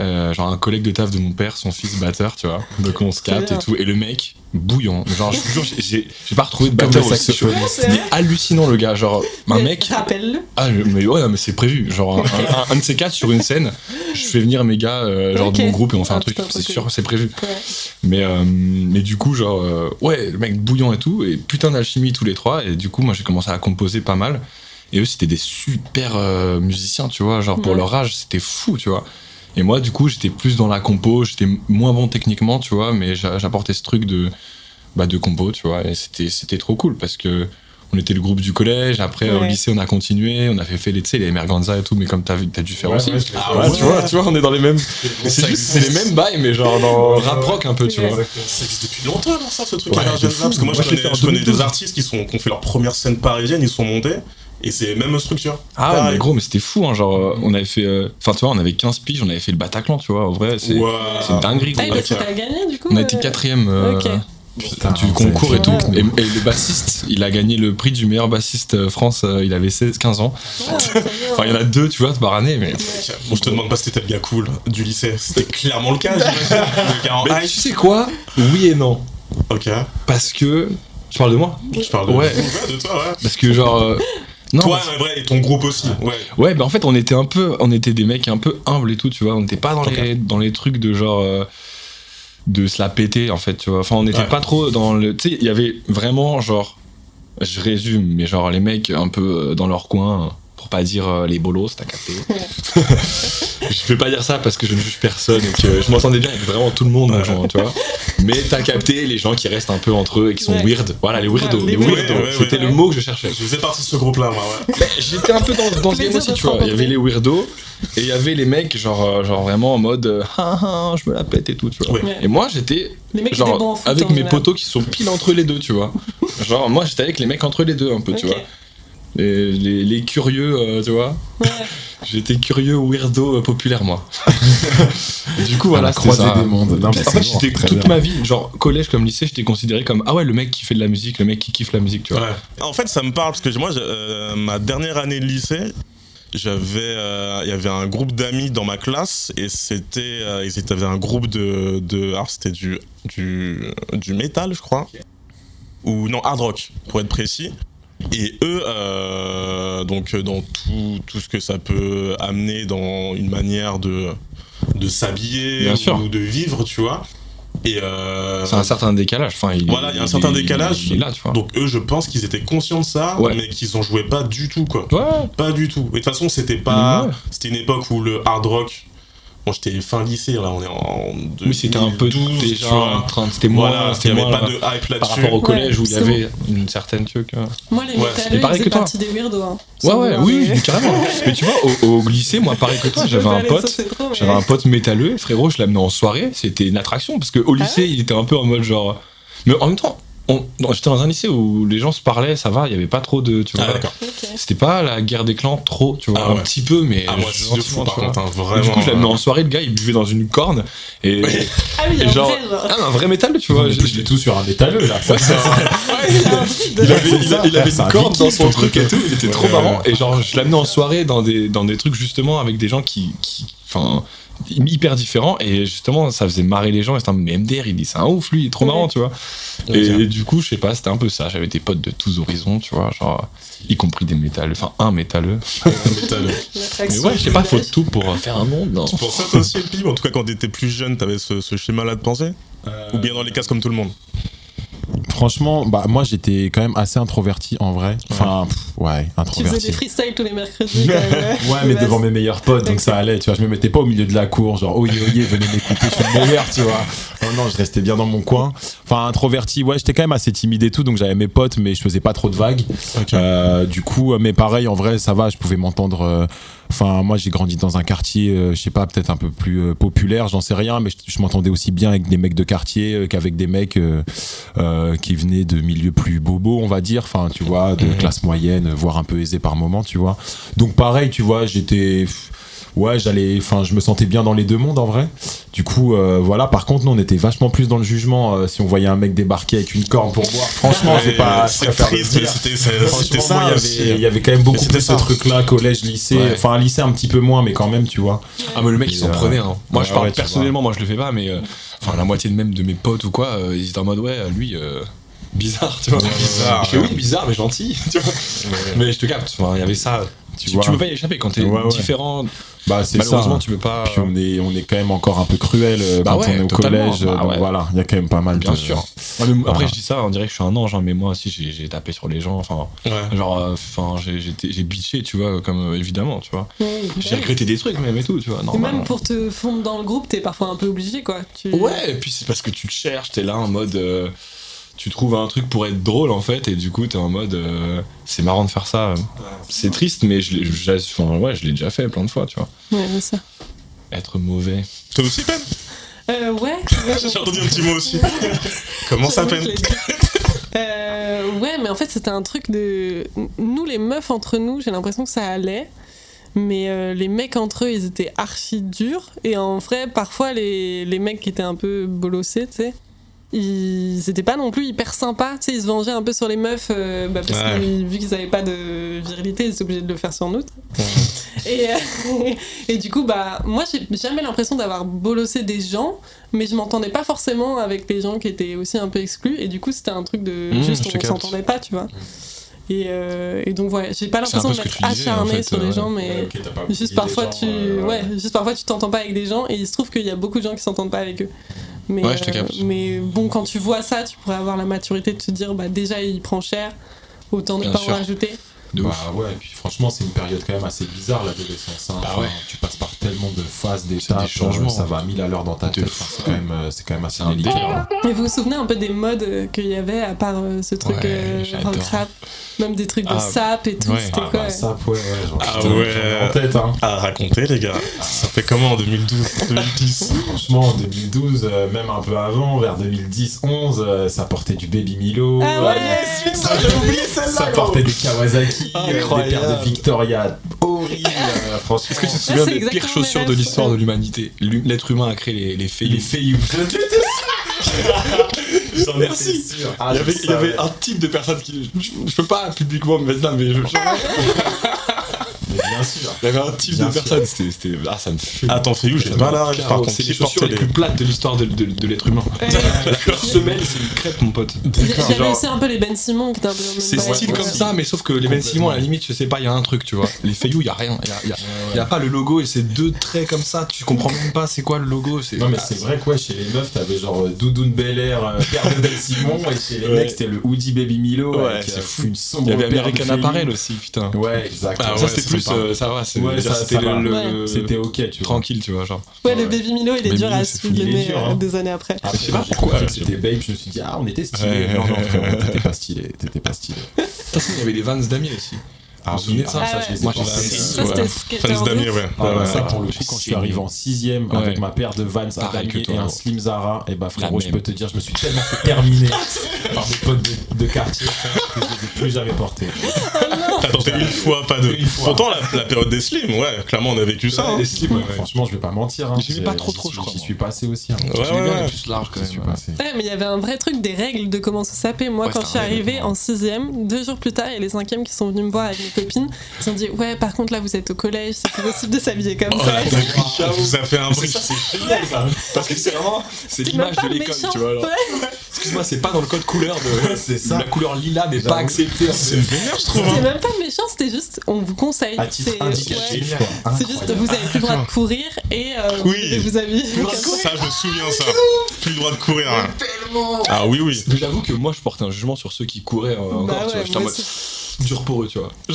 Euh, genre un collègue de taf de mon père, son fils batteur, tu vois. Donc on se capte et tout. Et le mec, bouillant. Genre, je te jure, j'ai- pas retrouvé de batteur aussi chaud. Mais hallucinant le gars, genre un Mais mec. Rappelle-le. Ah mais ouais non, mais c'est prévu. Genre un, un- un de ces quatre sur une scène, je fais venir mes gars euh, genre Ok. de mon groupe et on fait Ah, un truc. putain, C'est sûr, c'est prévu. Ouais. Mais euh, mais du coup genre euh, ouais le mec bouillant et tout et putain d'alchimie tous les trois et du coup moi j'ai commencé à composer pas mal et eux c'était des super euh, musiciens tu vois genre pour Ouais. leur âge c'était fou tu vois. Et moi du coup j'étais plus dans la compo, j'étais moins bon techniquement tu vois mais j'a- j'apportais ce truc de bah, de compo tu vois et c'était c'était trop cool parce que on était le groupe du collège, après au lycée on a continué, on a fait, fait les, les Merganza et tout, mais comme t'as t'as dû faire Ouais, aussi. ouais, Ah fait. ouais, Ouais. tu vois, tu vois, on est dans les mêmes. Mais c'est juste, c'est les mêmes bails, mais genre dans rap rock un peu, tu vois. Ça existe depuis longtemps, alors, ça, ce truc Ouais, à. Parce que moi, Moi, je connais, fait en je connais 2012. des artistes qui, sont, qui ont fait leur première scène parisienne, ils sont montés, et c'est même structure. Ah ouais, Pareil. mais gros, mais c'était fou, hein, genre, euh, on avait fait. euh, Enfin, tu vois, on avait 15 piges, on avait fait le Bataclan, tu vois, en vrai, c'est c'est une dinguerie, Ah, gros. parce que t'as gagné du coup On a été euh, quatrième euh, Ok. Putain, du concours et tout. Et, et le bassiste, il a gagné le prix du meilleur bassiste France, euh, il avait 16, 15 ans. Ah. Enfin, il y en a deux, tu vois, par année, mais. Bon, je te demande pas si t'étais le gars cool du lycée. C'était clairement le cas, j'imagine. Le gars en Mais hype. tu sais quoi? Oui et non. Ok. Parce que. Tu parles de moi? Je parle de, Ouais. de toi, ouais. Parce que genre, euh, Non, Toi, ouais, vrai, et ton groupe aussi. Ouais. Ouais, bah en fait, on était un peu, on était des mecs un peu humbles et tout, tu vois. On n'était pas dans, les, dans les trucs de genre. euh, de se la péter, en fait, tu vois. Enfin, on n'était Ouais. pas trop dans le. Tu sais, il y avait vraiment, genre. Je résume, mais genre les mecs un peu euh, dans leur coin, pour pas dire euh, les bolos, t'as capté. je vais pas dire ça parce que je ne juge personne et que je m'entendais bien avec vraiment tout le monde, Ouais. genre, tu vois. Mais t'as capté les gens qui restent un peu entre eux et qui sont Ouais. weird. Voilà, les weirdos. Ouais, les les weirdos. C'était ouais. le mot que je cherchais. Je faisais partie de ce groupe-là, moi, ouais. J'étais un peu dans, dans ce game aussi, tu vois. Il y avait les weirdos et il y avait les mecs, genre, euh, genre vraiment en mode Ah, ah, je me la pète et tout, tu vois. Et moi, j'étais Les mecs genre avec en mes potos qui sont pile entre les deux, tu vois. genre, moi, j'étais avec les mecs entre les deux, un peu, tu vois. Les, les, les curieux, euh, tu vois. Ouais. J'étais curieux weirdo euh, populaire, moi. du coup, À voilà, la c'était ça. des mondes. Non, mais En c'est fait, j'étais toute bien. ma vie, genre collège comme lycée, j'étais considéré comme ah ouais, le mec qui fait de la musique, le mec qui kiffe la musique, tu vois. Ouais. En fait, ça me parle parce que moi, euh, ma dernière année de lycée, j'avais, euh, il y avait un groupe d'amis dans ma classe et c'était, euh, ils étaient, avaient un groupe de, de, alors c'était du, du, du métal, je crois, ou non hard rock pour être précis. Et eux, euh, donc dans tout, tout ce que ça peut amener dans une manière de, de s'habiller ou de vivre, tu vois. Et euh, C'est un certain décalage. Enfin, il, Voilà, il y a un certain il- décalage. Il est là, tu vois. donc eux, je pense qu'ils étaient conscients de ça, Ouais. mais qu'ils en jouaient pas du tout, quoi. ouais, Pas du tout. Et de toute façon, c'était pas. Ouais. C'était une époque où le hard rock. Bon, j'étais fin lycée, là, on est en. oui, c'était un peu 2012, déjà en train. C'était moins. Voilà, il c'était y avait moins pas là, de hype là-dessus. par rapport au collège où il y avait une certaine truc. euh. Moi, les Ouais, métalleux, pareil que toi. partie des weirdos. Hein. Ouais, ouais, oui, carrément. mais tu vois, au, au lycée, moi, pareil que toi, j'avais un pote. J'avais un pote métalleux, frérot, je l'amenais en soirée, c'était une attraction parce qu'au lycée, il était un peu en mode genre. Mais en même temps, j'étais dans un lycée où les gens se parlaient, ça va, il y avait pas trop de. Tu vois, Ah, c'était pas la guerre des clans trop, tu vois, Ah ouais. un petit peu, mais. Ah, moi, c'est de fou, par tu vois. contre, hein, Et. Du coup, je l'amenais en soirée, le gars, il buvait dans une corne. Et. Ah oui, et genre. vrai, genre. Ah, un vrai métal, tu vois. je- du tout sur un métalleux là. Ça, Il avait, il avait une corde dans son truc et tout, il était trop marrant. Et genre, je l'amenais en soirée dans des, dans des trucs justement avec des gens qui. qui enfin, hyper différents. Et justement, ça faisait marrer les gens. Et c'était un mais MDR, il dit c'est un ouf, lui, il est trop Ouais. marrant, tu vois. Et du coup, je sais pas, c'était un peu ça. J'avais des potes de tous horizons, tu vois, genre, y compris des métalleux, enfin, un métalleux. Métalleux. Mais ouais, je sais pas, faut tout pour euh, faire un monde, non pour ça, toi aussi, le pib, en tout cas, quand t'étais plus jeune, t'avais ce, ce schéma-là de pensée? Ou bien dans les cases comme tout le monde? Franchement, bah moi j'étais quand même assez introverti en vrai. Enfin, pff, ouais, Tu faisais introverti. des freestyles tous les mercredis. quand même, Ouais, mais devant mes meilleurs potes, donc ça allait, tu vois. Je me mettais pas au milieu de la cour, genre, oh yeah, venez m'écouter, je suis le meilleur, tu vois. Non, non, je restais bien dans mon coin. Enfin, introverti, ouais, j'étais quand même assez timide et tout, donc j'avais mes potes, mais je faisais pas trop de vagues. Euh, du coup, mais pareil, en vrai, ça va, je pouvais m'entendre. euh, Enfin, moi, j'ai grandi dans un quartier, euh, je sais pas, peut-être un peu plus euh, populaire, j'en sais rien, mais je, je m'entendais aussi bien avec des mecs de quartier euh, qu'avec des mecs euh, euh, qui venaient de milieux plus bobos, on va dire. Enfin, tu vois, de Mhm. classe moyenne, voire un peu aisée par moment, tu vois. Donc, pareil, tu vois, j'étais. Ouais, j'allais. Enfin, je me sentais bien dans les deux mondes en vrai. Du coup, euh, voilà. Par contre, nous, on était vachement plus dans le jugement. euh, si on voyait un mec débarquer avec une corne pour boire, franchement, je vais pas. C'est c'était c'est- ça il y avait, il y avait quand même beaucoup plus ça. ce truc-là, collège, lycée. Ouais. Enfin, un lycée un petit peu moins, mais quand même, tu vois. Ah mais le mec il s'en euh, prenait hein. Moi je ouais, parle ouais, personnellement, moi je le fais pas mais euh, enfin la moitié de même de mes potes ou quoi, euh, ils étaient en mode ouais lui euh, bizarre tu vois. Bizarre, Je fais ouais. oui bizarre mais gentil tu vois. Mais je te capte, Enfin, il y avait ça. Tu, vois. tu peux pas y échapper quand t'es Ouais, ouais. différent. Bah, c'est ça. Malheureusement tu peux pas. Puis on est, on est quand même encore un peu cruel euh, Bah quand ouais, on est au totalement. collège. Bah donc ouais. voilà, il y a quand même pas mal Bien de. sûr. Après je dis ça, on dirait que je suis un ange, hein, mais moi aussi j'ai tapé sur les gens. Enfin, Ouais. genre, euh, enfin j'ai bitché, tu vois, comme euh, évidemment, tu vois. J'ai ouais. regretté des trucs même et tout, tu vois. Et Normal. même pour te fondre dans le groupe, t'es parfois un peu obligé, quoi. Tu... Ouais, et puis c'est parce que tu le cherches, t'es là en mode. euh, tu trouves un truc pour être drôle en fait, et du coup t'es en mode. euh, c'est marrant de faire ça. C'est triste, mais je l'ai je- enfin, ouais, je l'ai déjà fait plein de fois, tu vois. Ouais, c'est ça. Être mauvais. Toi aussi, peine Euh, ouais. J'ai entendu un petit mot aussi. Comment ça, peine. Euh, ouais, mais en fait, c'était un truc de. Nous, les meufs entre nous, j'ai l'impression que ça allait. Mais euh, les mecs entre eux, ils étaient archi durs. Et en vrai, parfois, les, les mecs qui étaient un peu bolossés, tu sais, ils étaient pas non plus hyper sympas. Tu sais, ils se vengeaient un peu sur les meufs euh, bah, parce Ouais. que vu qu'ils avaient pas de virilité, ils étaient obligés de le faire sur nous. Et, euh, et du coup, bah, moi, j'ai jamais l'impression d'avoir bolossé des gens, mais je m'entendais pas forcément avec les gens qui étaient aussi un peu exclus. Et du coup, c'était un truc de Mmh, juste on s'entendait pas, tu vois. Et, euh, et donc voilà, j'ai pas l'impression de m'être en acharnée fait, sur les ouais. gens, mais Ok, t'as pas juste parfois gens, tu, euh, ouais, juste parfois tu t'entends pas avec des gens et il se trouve qu'il y a beaucoup de gens qui s'entendent pas avec eux. Mais, Ouais, je te capte. mais bon, quand tu vois ça, tu pourrais avoir la maturité de te dire, bah déjà il prend cher, autant ne pas sûr. en rajouter. De bah ouf. ouais, et puis franchement, c'est une période quand même assez bizarre l'adolescence. Hein. Bah Enfin, ouais. Tu passes par tellement de phases, d'étapes, des changements. ça va à mille à l'heure dans ta tête. Enfin, c'est quand même, euh, c'est quand même assez délicat. Mais vous vous souvenez un peu des modes euh, qu'il y avait à part euh, ce truc Ouais, euh, j'adore. rock rap, même des trucs de Ah, sap et tout, ouais. c'était Ah quoi bah ouais. ça, ouais, ouais, genre, Ah putain, ouais. en tête, hein. À raconter, les gars. Ça fait comment en 2012, 2010 Franchement, en 2012, euh, même un peu avant, vers 2010, 11, euh, ça portait du Baby Milo. Ah ouais. putain, j'ai oublié celle-là. Ça portait des Kawasaki, euh, des paires de Victoria horribles. Euh, franchement, Est-ce que tu te souviens des pires chaussures de l'histoire de l'humanité? L'hu- L'être humain a créé les, les les. Fayou J'en étais Merci. sûr. Ah, il y, avait, il y avait un type de personne qui. Je, je peux pas publiquement me mettre là, mais je, bien sûr. il y avait un type Bien de sûr. personne. C'était. Ah, ça me fait. Attends, où j'ai Ça pas me là. carreau. Par contre, c'est les chaussures les les- plus plates de l'histoire de, de- de l'être humain. Ouais. Leur semelle, c'est une crêpe, mon pote. J'avais aussi un peu les Ben Simon qui étaient un peu C'est style comme ça, mais sauf que les Ben Simon, à la limite, je sais pas, il y a un truc, tu vois. Les Fayou, il y a rien. Il y a, pas le logo et c'est deux traits comme ça, tu comprends même pas c'est quoi le logo. Non mais c'est vrai que ouais, chez les meufs t'avais genre euh, Doudoune Bel Air, euh, Père de Ben Simon et chez les mecs c'était le Hoodie Baby Milo Ouais, c'est euh, fou. une sombre Il y avait American. Apparel aussi, putain. Ouais, exact. Ah ça ouais, c'était c'est plus. Euh, ça va, c'est- Ouais, ça- c'était ça le, le- C'était ok, tu vois. tranquille, tu vois, genre. Ouais, le Ouais. Baby Milo, il est Baby dur à dur, euh, hein. des années après. Après, Je sais pas pourquoi, c'était Babe, je me suis dit, ah, on était stylé. Ouais. Non, non, frérot, t'étais pas stylé. T'étais pas stylé. De toute façon, il y avait les Vans d'amis aussi. Ah, vous souvenez de ça Ah ouais. je les ai Moi, j'ai fait. fait Ça, Ouais. Ah, ça pour le coup, quand je suis arrivé en sixième Ouais. avec ma paire de Vans à damier toi, et un slim Zara, et bah frérot, La je peux te dire, je me suis tellement fait terminer par des potes de, de quartier que je les ai plus jamais portés. T'as tenté une fois, pas deux. Pourtant, la, la période des slims, ouais, clairement, on a vécu ça. hein. Les ouais, ouais. Franchement, je vais pas mentir. Hein, J'ai- pas trop, trop, je suis- crois, J'y suis passé aussi. Hein. Ouais, ouais. les plus larges quand même. ouais. passé. Ouais, mais il y avait un vrai truc des règles de comment se saper. Moi, Ouais, quand je suis arrivée en sixième, deux jours plus tard, il y a les cinquièmes qui sont venus me voir avec mes copines. Ils ont dit Ouais, par contre, là, vous êtes au collège, c'est possible de s'habiller comme Oh, ça. vous a fait un brief. c'est génial ça. Parce que c'est vraiment, c'est l'image de l'école, tu vois. Excuse-moi, c'est pas dans le code couleur de. C'est ça. La couleur lilas n'est pas acceptée. C'est vénère, je trouve. C'était hein. même pas méchant, c'était juste on vous conseille. À titre C'est- indicatif, ouais. quoi. C'est juste vous avez plus le droit de courir et euh, vous Oui. vous habiller. Ça, je me souviens, ça. Plus le droit de courir. hein. Ah oui, oui. Mais j'avoue que moi je porte un jugement sur ceux qui couraient euh, encore, Bah tu vois. ouais, J'étais en moi mode aussi. dur pour eux, tu vois.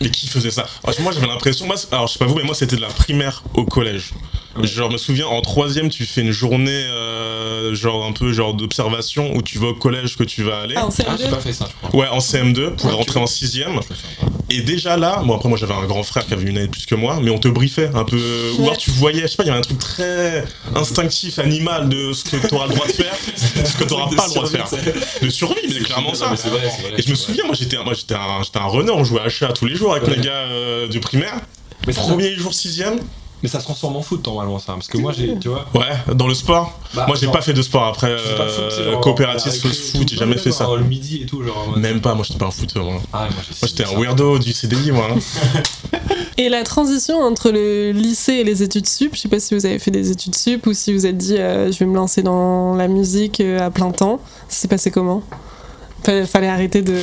Mais qui faisait ça? Moi, j'avais l'impression. Moi, c'est- alors, je sais pas vous, mais moi, c'était de la primaire au collège. Genre, je me souviens, en troisième, tu fais une journée, euh, genre un peu genre d'observation où tu vas au collège que tu vas aller. Ah, en Ah, j'ai CM2 pas fait ça, je crois. Ouais, en CM2 pour Ah, rentrer en sixième. Et déjà là, bon après moi j'avais un grand frère qui avait une année de plus que moi, mais on te briefait un peu, ou alors tu voyais, je sais pas, il y avait un truc très instinctif, animal de ce que tu auras le droit de faire, ce que tu n'auras De pas le droit de faire. De survie, mais c'est clairement ça. vrai, Et je me souviens, moi j'étais moi j'étais un, j'étais un runner, on jouait à HA tous les jours avec Ouais. les gars euh, du primaire. Mais Premier jour sixième, mais ça se transforme en foot normalement ça. Parce que moi j'ai, tu vois. ouais, dans le sport. Bah, moi j'ai pas fait de sport après, foot, euh, avec first les- foot, j'ai jamais fait ça. Le midi et tout, genre. Même pas, moi j'étais pas un footeur. Moi, Ah, moi j'étais un weirdo du CDI, moi. hein. Et la transition entre le lycée et les études sup, je sais pas si vous avez fait des études sup ou si vous êtes dit euh, je vais me lancer dans la musique euh, à plein temps. Ça s'est passé comment? Fa- Fallait arrêter de,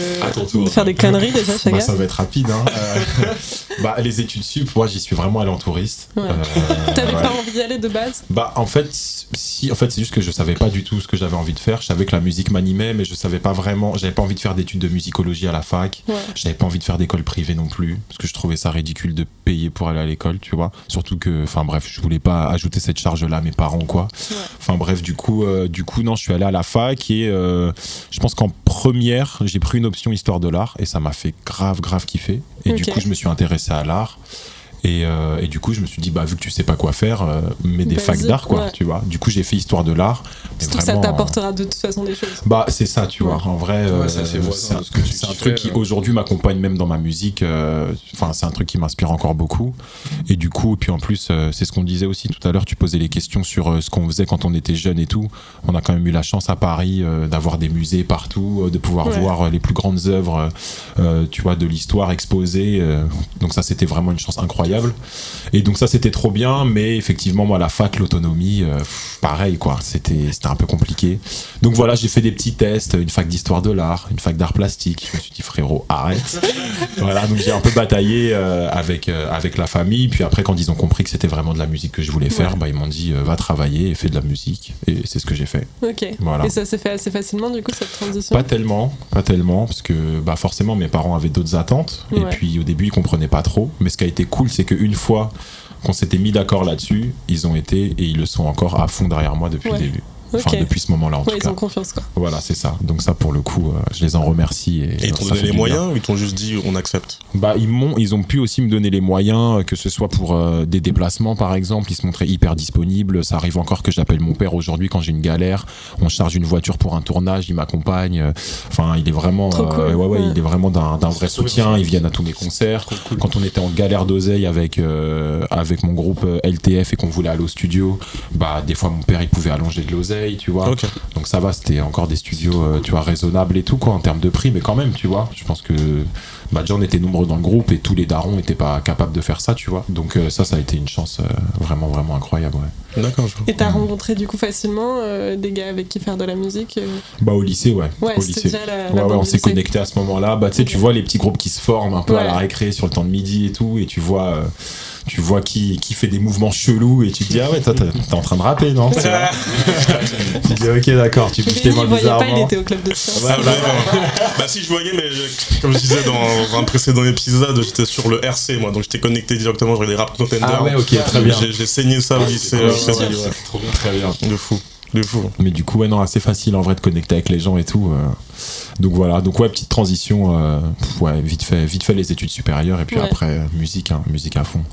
tour. faire des conneries déjà, Bah, ça va être rapide. Hein. Euh, bah, les études sup, moi j'y suis vraiment allé en touriste. Ouais. Euh, T'avais ouais. pas envie d'y aller de base? Bah en fait, si en fait c'est juste que je savais pas du tout ce que j'avais envie de faire. Je savais que la musique m'animait, mais je savais pas vraiment. J'avais pas envie de faire d'études de musicologie à la fac. Ouais. J'avais pas envie de faire d'école privée non plus, parce que je trouvais ça ridicule de payer pour aller à l'école, tu vois. Surtout que, enfin bref, je voulais pas ajouter cette charge-là à mes parents, quoi. Enfin bref, du coup, euh, du coup, non, je suis allé à la fac et euh, je pense qu'en première, j'ai pris une option histoire de l'art et ça m'a fait grave, grave kiffer. Et du coup, je me suis intéressé à l'art. Et, euh, et du coup, je me suis dit, bah, vu que tu sais pas quoi faire, euh, mets des Vas-y, facs d'art, quoi, ouais. tu vois. Du coup, j'ai fait histoire de l'art. Surtout que ça t'apportera de toute façon des choses. bah, c'est ça, tu vois. En vrai, euh, c'est un, ce kiffais, truc qui euh. aujourd'hui m'accompagne même dans ma musique. euh, Enfin, c'est un truc qui m'inspire encore beaucoup. Et du coup, puis en plus, euh, c'est ce qu'on disait aussi tout à l'heure. Tu posais les questions sur euh, ce qu'on faisait quand on était jeune et tout. On a quand même eu la chance à Paris euh, d'avoir des musées partout, euh, de pouvoir Ouais. voir euh, les plus grandes œuvres, euh, euh, tu vois, de l'histoire exposées. euh. donc ça, c'était vraiment une chance incroyable. Incroyable. Et donc ça c'était trop bien, mais effectivement moi la fac, l'autonomie, euh, pareil quoi, c'était c'était un peu compliqué. Donc voilà, j'ai fait des petits tests, une fac d'histoire de l'art, une fac d'art plastique. Je me suis dit frérot, arrête. voilà, donc j'ai un peu bataillé euh, avec euh, avec la famille. Puis après quand ils ont compris que c'était vraiment de la musique que je voulais faire, bah ils m'ont dit va travailler et fais de la musique. Et c'est ce que j'ai fait. Ok. Voilà. Et ça s'est fait assez facilement du coup cette transition? Pas tellement, pas tellement, parce que bah forcément mes parents avaient d'autres attentes. Et puis au début ils comprenaient pas trop. Mais ce qui a été cool, c'est qu'une fois qu'on s'était mis d'accord là-dessus, ils ont été et ils le sont encore à fond derrière moi depuis Ouais. le début. Enfin depuis ce moment-là en Ouais, tout ils cas. ont confiance quoi. Voilà, c'est ça. Donc ça pour le coup, euh, je les en remercie. Et, Et ils t'ont ça donné les moyens ou ils t'ont juste dit on accepte? Bah ils m'ont, ils ont pu aussi me donner les moyens, euh, que ce soit pour euh, des déplacements par exemple, ils se montraient hyper disponibles. Ça arrive encore que j'appelle mon père aujourd'hui quand j'ai une galère. On charge une voiture pour un tournage, il m'accompagne. Euh, Enfin, il est vraiment, cool. ouais, ouais, Ouais. il est vraiment d'un vrai soutien. Ils viennent à tous mes concerts. Quand on était en galère d'oseille avec euh, avec mon groupe euh, LTF et qu'on voulait aller au studio, bah des fois mon père il pouvait allonger de l'oseille, tu vois. Donc ça va, c'était encore des studios, euh, tu vois, raisonnables et tout, quoi, en termes de prix, mais quand même, tu vois, je pense que bah, déjà on était nombreux dans le groupe et tous les darons n'étaient pas capables de faire ça, tu vois. Donc euh, ça, ça a été une chance euh, vraiment, vraiment incroyable, ouais. D'accord, je vois. Et t'as rencontré du coup facilement euh, des gars avec qui faire de la musique euh Bah au lycée, ouais. Ouais, au lycée. déjà la, la Ouais, on s'est connecté à ce moment-là. Bah, tu sais, tu vois les petits groupes qui se forment un peu à la récré sur le temps de midi et tout, et tu vois, euh, tu vois qui, qui fait des mouvements chelous, et tu te dis, ah ouais, toi, t'es en train de rapper, non Tu vois? Tu dis, ok, d'accord, tu bouges tes mains pas, il bizarrement. était au club de sciences. Ah, bah, bah si je voyais mais je- comme je disais dans un précédent épisode j'étais sur le RC moi donc j'étais connecté directement j'avais les rap contenders Ah ouais, ok, très bien. j'ai saigné ça au lycée euh. Trop bien, très bien. de fou de fou Mais du coup, ouais, non, assez facile en vrai de connecter avec les gens et tout. euh. Donc voilà, donc ouais, petite transition, euh, ouais, vite fait, vite fait les études supérieures et puis Ouais. après musique, hein, musique à fond.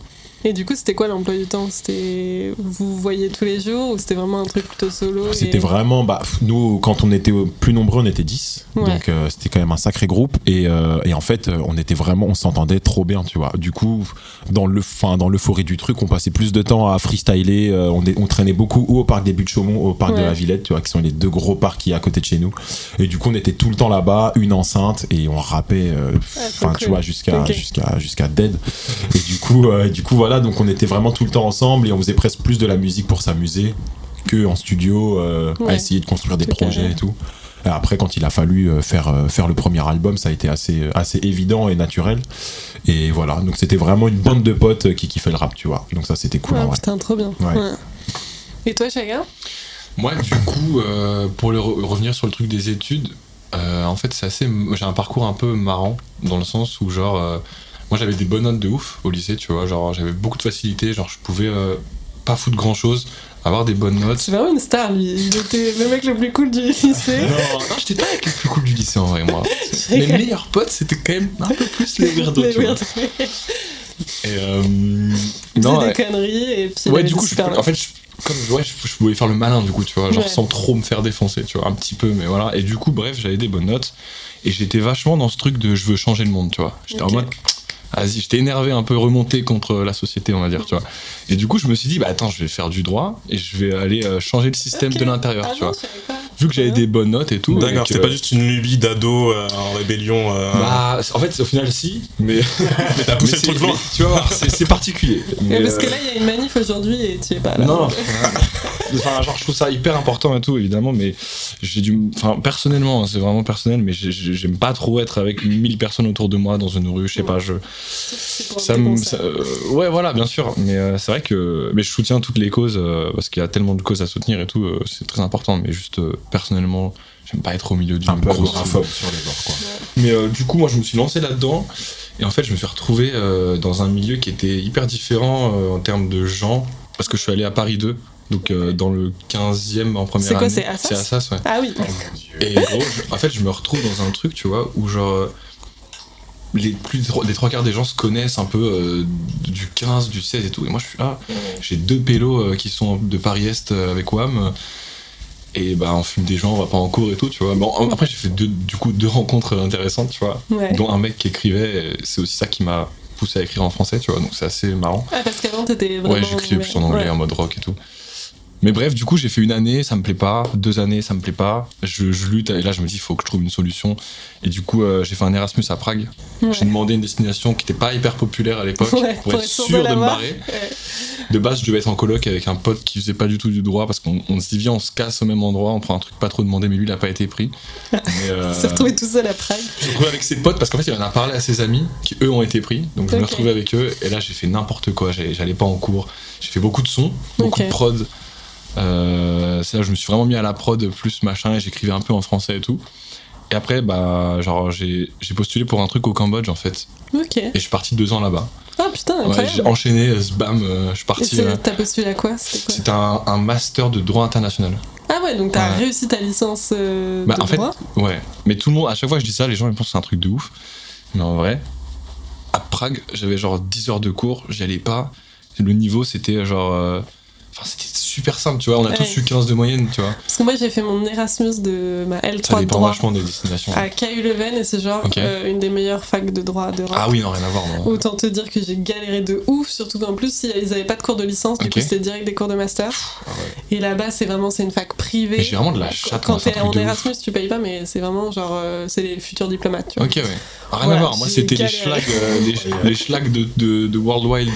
Et du coup, c'était quoi l'emploi du temps? C'était vous voyez tous les jours ou c'était vraiment un truc plutôt solo C'était et- vraiment, bah, nous, quand on était plus nombreux, on était 10. Ouais. Donc euh, c'était quand même un sacré groupe. Et, euh, et en fait, euh, on était vraiment, on s'entendait trop bien, tu vois. Du coup, dans le, fin, dans l'euphorie du truc, on passait plus de temps à freestyler. euh, on, est- on traînait beaucoup ou au parc des Buttes de Chaumont, ou au parc de la Villette, tu vois, qui sont les deux gros parcs qui à côté de chez nous. Et du coup, on était tout le temps là-bas, une enceinte, et on rappait, Ah, enfin, tu vois, jusqu'à jusqu'à jusqu'à dead. Et du coup, du coup, voilà, donc on était vraiment tout le temps ensemble et on faisait presque plus de la musique pour s'amuser que en studio euh, à Ouais. essayer de construire des Tout projets carré. et tout. Et après, quand il a fallu euh, faire euh, faire le premier album, ça a été assez assez évident et naturel. Et voilà, donc c'était vraiment une bande de potes qui kiffaient le rap, tu vois. Donc ça, c'était cool. Putain, trop bien. Ouais. Ouais. Et toi, Chaga? Moi, du coup, euh, pour le re- revenir sur le truc des études, euh, en fait, c'est assez. J'ai un parcours un peu marrant dans le sens où, genre, euh, moi j'avais des bonnes notes de ouf au lycée, tu vois. Genre, j'avais beaucoup de facilité, genre, je pouvais euh, pas foutre grand chose, avoir des bonnes notes. C'est vraiment une star, lui. Il était le mec le plus cool du lycée. Non, non, j'étais pas avec les plus cool du lycée en vrai, moi. Mes meilleurs potes, c'était quand même un peu plus les weirdos, Les tu vois. weirdos. Et euh, non, ouais. des conneries et puis. Ouais, du coup, je, en fait, je, comme, ouais, je, je pouvais faire le malin, du coup, tu vois, genre Ouais. sans trop me faire défoncer, tu vois, un petit peu, mais voilà. Et du coup, bref, j'avais des bonnes notes. Et j'étais vachement dans ce truc de je veux changer le monde, tu vois. J'étais en mode, vas-y, j'étais énervé, un peu remonté contre la société, on va dire, tu vois. Et du coup, je me suis dit, bah attends, je vais faire du droit et je vais aller euh, changer le système de l'intérieur, Ah tu non, vois. Vu que j'avais des bonnes notes et tout. d'accord c'était pas juste une lubie d'ado euh, en rébellion euh, Bah, en fait, au final, si, mais. mais t'as poussé mais le truc loin mais Tu voir, c'est particulier. Mais, parce que euh, là, il y a une manif aujourd'hui et tu es pas là. Non, enfin, genre, je trouve ça hyper important et tout, évidemment, mais j'ai du. Enfin, personnellement, hein, c'est vraiment personnel, mais j'ai- j'ai- j'aime pas trop être avec 1000 personnes autour de moi dans une rue, je sais pas, je. Ça me. euh, ouais, voilà, bien sûr, mais euh, c'est vrai que. Mais je soutiens toutes les causes, euh, parce qu'il y a tellement de causes à soutenir et tout, euh, c'est très important, mais juste, euh, personnellement, j'aime pas être au milieu d'une Un peu grosse agoraphobe sur les bords, quoi. mais euh, du coup, moi, je me suis lancé là-dedans. Et en fait, je me suis retrouvé euh, dans un milieu qui était hyper différent euh, en termes de gens. Parce que je suis allé à Paris 2, donc euh, dans le 15e en première C'est quoi, année. c'est Assas C'est Assas, ouais. Ah oui. Et gros, je- en fait, je me retrouve dans un truc, tu vois, où genre. Les, plus, de trois- les trois quarts des gens se connaissent un peu euh, du 15, du 16 et tout. Et moi, je suis là. J'ai deux pélos euh, qui sont de Paris-Est euh, avec WAM. Et bah, on fume des gens, on va pas en cours et tout, tu vois. Bon, après, j'ai fait deux, du coup deux rencontres intéressantes, tu vois Ouais. dont un mec qui écrivait. C'est aussi ça qui m'a poussé à écrire en français, tu vois. Donc c'est assez marrant. Ah, parce qu'avant, t'étais vraiment. Ouais, j'écrivais plus en anglais, Ouais. en mode rock et tout. Mais bref, du coup, j'ai fait une année, ça me plaît pas. Deux années, ça me plaît pas. Je, je lutte et là, je me dis, il faut que je trouve une solution. Et du coup, euh, j'ai fait un Erasmus à Prague. Ouais. J'ai demandé une destination qui n'était pas hyper populaire à l'époque pour, être sûr sûr de me barrer. De base, je devais être en coloc avec un pote qui faisait pas du tout du droit parce qu'on on se dit, viens, on se casse au même endroit, on prend un truc pas trop demandé, mais lui, il a pas été pris. Mais, euh, Il s'est retrouvé tout seul à Prague. je me suis retrouvé avec ses potes parce qu'en fait, il en a parlé à ses amis qui, eux, ont été pris. Donc, je me retrouvé avec eux et là, j'ai fait n'importe quoi. J'allais pas en cours. J'ai fait beaucoup de sons, beaucoup de prod. Euh, c'est là je me suis vraiment mis à la prod plus machin et j'écrivais un peu en français et tout. Et après, bah, genre, j'ai j'ai postulé pour un truc au Cambodge en fait. Ok. Et je suis parti deux ans là-bas. Ah putain, Ouais, incroyable. j'ai enchaîné, euh, bam, euh, je suis parti. euh, t'as postulé à quoi? C'était un, un master de droit international. Ah ouais, donc t'as Ouais. réussi ta licence euh, Bah, de en fait, droit? Ouais. Mais tout le monde, à chaque fois que je dis ça, les gens ils pensent que c'est un truc de ouf. Mais en vrai, à Prague, j'avais genre 10 heures de cours, j'y allais pas. Le niveau, c'était genre. euh, Enfin, c'était super simple, tu vois. On a Ouais. tous eu 15 de moyenne, tu vois. Parce que moi j'ai fait mon Erasmus de ma Ça L3 de dépend droit vachement des destinations. à KU Leuven et c'est genre euh, une des meilleures facs de droit d'Europe. Ah oui, non, rien à voir. non. Autant te dire que j'ai galéré de ouf, surtout qu'en plus ils avaient pas de cours de licence, du coup c'était direct des cours de master. Ah ouais. Et là-bas c'est vraiment c'est une fac privée. J'ai vraiment de la chatte, Quand t'es en ouf. Erasmus tu payes pas, mais c'est vraiment genre euh, c'est les futurs diplomates. Tu vois. Ok, ouais. Ah, rien Voilà, à voir. Moi, c'était les schlags, euh, les, les schlags de, de, de World Wild.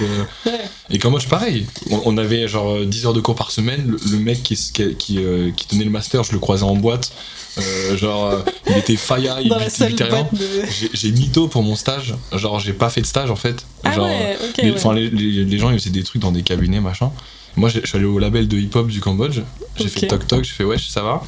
Euh, Ouais. Et Cambodge, pareil. On, on avait genre euh, 10 heures de cours par semaine. Le, le mec qui, qui, qui, euh, qui tenait le master, je le croisais en boîte. Euh, genre, euh, il était faya, il était boîte de. J'ai- mytho pour mon stage. Genre, j'ai pas fait de stage en fait. Ah genre, ouais, ok. les, ouais. enfin, les, les- les gens ils faisaient des trucs dans des cabinets, machin. Moi, je suis allé au label de hip-hop du Cambodge. J'ai fait toc toc, j'ai fait wesh, ça va.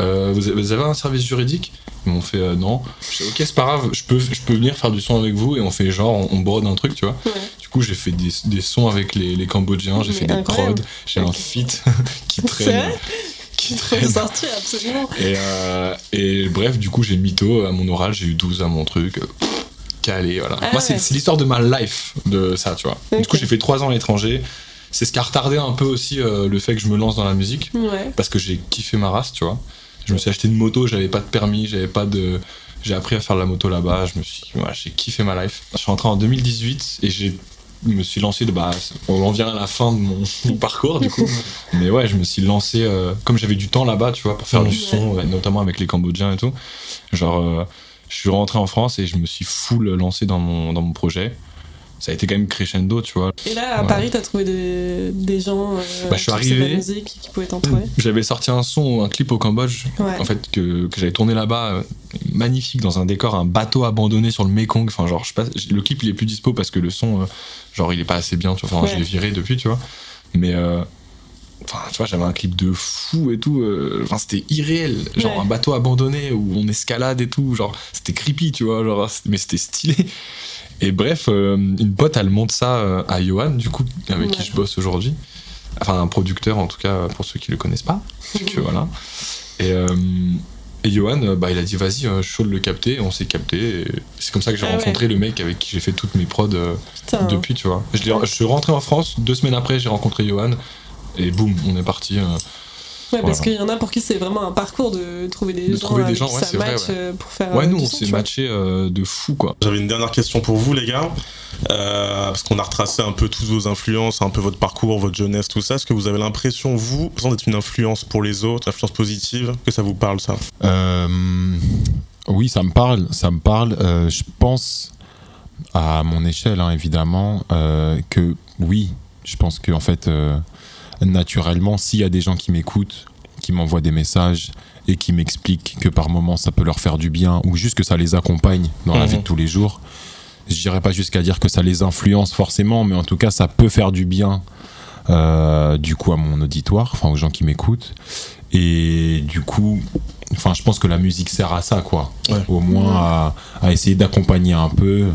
Euh, vous, avez, un service juridique? Ils m'ont fait euh, non. Je fait ok, c'est pas grave, je peux, je peux venir faire du son avec vous et on fait genre, on, on brode un truc, tu vois. Ouais. Du coup, j'ai fait des, des sons avec les, les Cambodgiens, j'ai fait des prods, j'ai un Ok. feat qui C'est traîne. Qui traîne. sortir absolument. Et, euh, et bref, du coup, j'ai mytho à mon oral, j'ai eu 12 à mon truc. Calé, voilà. Ah Moi, c'est ouais. c'est l'histoire de ma life de ça, tu vois. Du coup, j'ai fait 3 ans à l'étranger. C'est ce qui a retardé un peu aussi euh, le fait que je me lance dans la musique. Ouais. Parce que j'ai kiffé ma race, tu vois. Je me suis acheté une moto, j'avais pas de permis, j'avais pas de. J'ai appris à faire de la moto là-bas, je me suis. voilà, j'ai kiffé ma life. Je suis rentré en 2018 et j'ai. Je me suis lancé de bah on en vient à la fin de mon, mon parcours du coup mais ouais je me suis lancé euh, comme j'avais du temps là-bas tu vois pour faire du son notamment avec les Cambodgiens et tout genre euh, je suis rentré en France et je me suis full lancé dans mon dans mon projet ça a été quand même crescendo tu vois Et là, à Ouais. Paris, t'as trouvé des, des gens euh, Bah, je suis la arrivé. musique qui pouvaient t'entourer. j'avais sorti un son un clip au Cambodge Ouais. en fait que, que j'avais tourné là-bas euh, magnifique dans un décor un bateau abandonné sur le Mékong enfin genre je sais pas le clip il est plus dispo parce que le son euh, genre il est pas assez bien tu vois enfin Ouais. je l'ai viré depuis tu vois mais enfin tu vois j'avais un clip de fou et tout enfin c'était irréel genre un bateau abandonné où on escalade et tout genre c'était creepy tu vois genre mais c'était stylé et bref euh, une pote elle monte ça euh, à Johan du coup avec qui je bosse aujourd'hui enfin un producteur en tout cas pour ceux qui le connaissent pas que voilà. Et, euh, et Johan, euh, bah, il a dit vas-y, euh, je suis chaud de le capter. On s'est capté. C'est comme ça que j'ai Ah ouais. rencontré le mec avec qui j'ai fait toutes mes prods euh, Putain. depuis, tu vois. Je, suis rentré en France, deux semaines après, j'ai rencontré Johan. Et boum, on est parti. euh. Ouais, parce qu'il y en a pour qui c'est vraiment un parcours de trouver des De gens, trouver des avec gens, qui ouais, ça c'est vrai, match ouais. euh, pour faire. Ouais, euh, nous, du on s'est matché euh, de fou, quoi. J'avais une dernière question pour vous, les gars. Euh, parce qu'on a retracé un peu toutes vos influences, un peu votre parcours, votre jeunesse, tout ça. Est-ce que vous avez l'impression, vous, d'être une influence pour les autres, une influence positive Que ça vous parle, ça? Euh, oui, ça me parle, ça me parle. Euh, je pense à mon échelle, hein, évidemment, euh, que oui, je pense que en fait, euh, naturellement, s'il y a des gens qui m'écoutent, qui m'envoient des messages et qui m'expliquent que par moments ça peut leur faire du bien ou juste que ça les accompagne dans la Mhm. vie de tous les jours, je dirais pas jusqu'à dire que ça les influence forcément, mais en tout cas, ça peut faire du bien. euh, du coup à mon auditoire, enfin aux gens qui m'écoutent et du coup enfin je pense que la musique sert à ça quoi Ouais. au moins à, à essayer d'accompagner un peu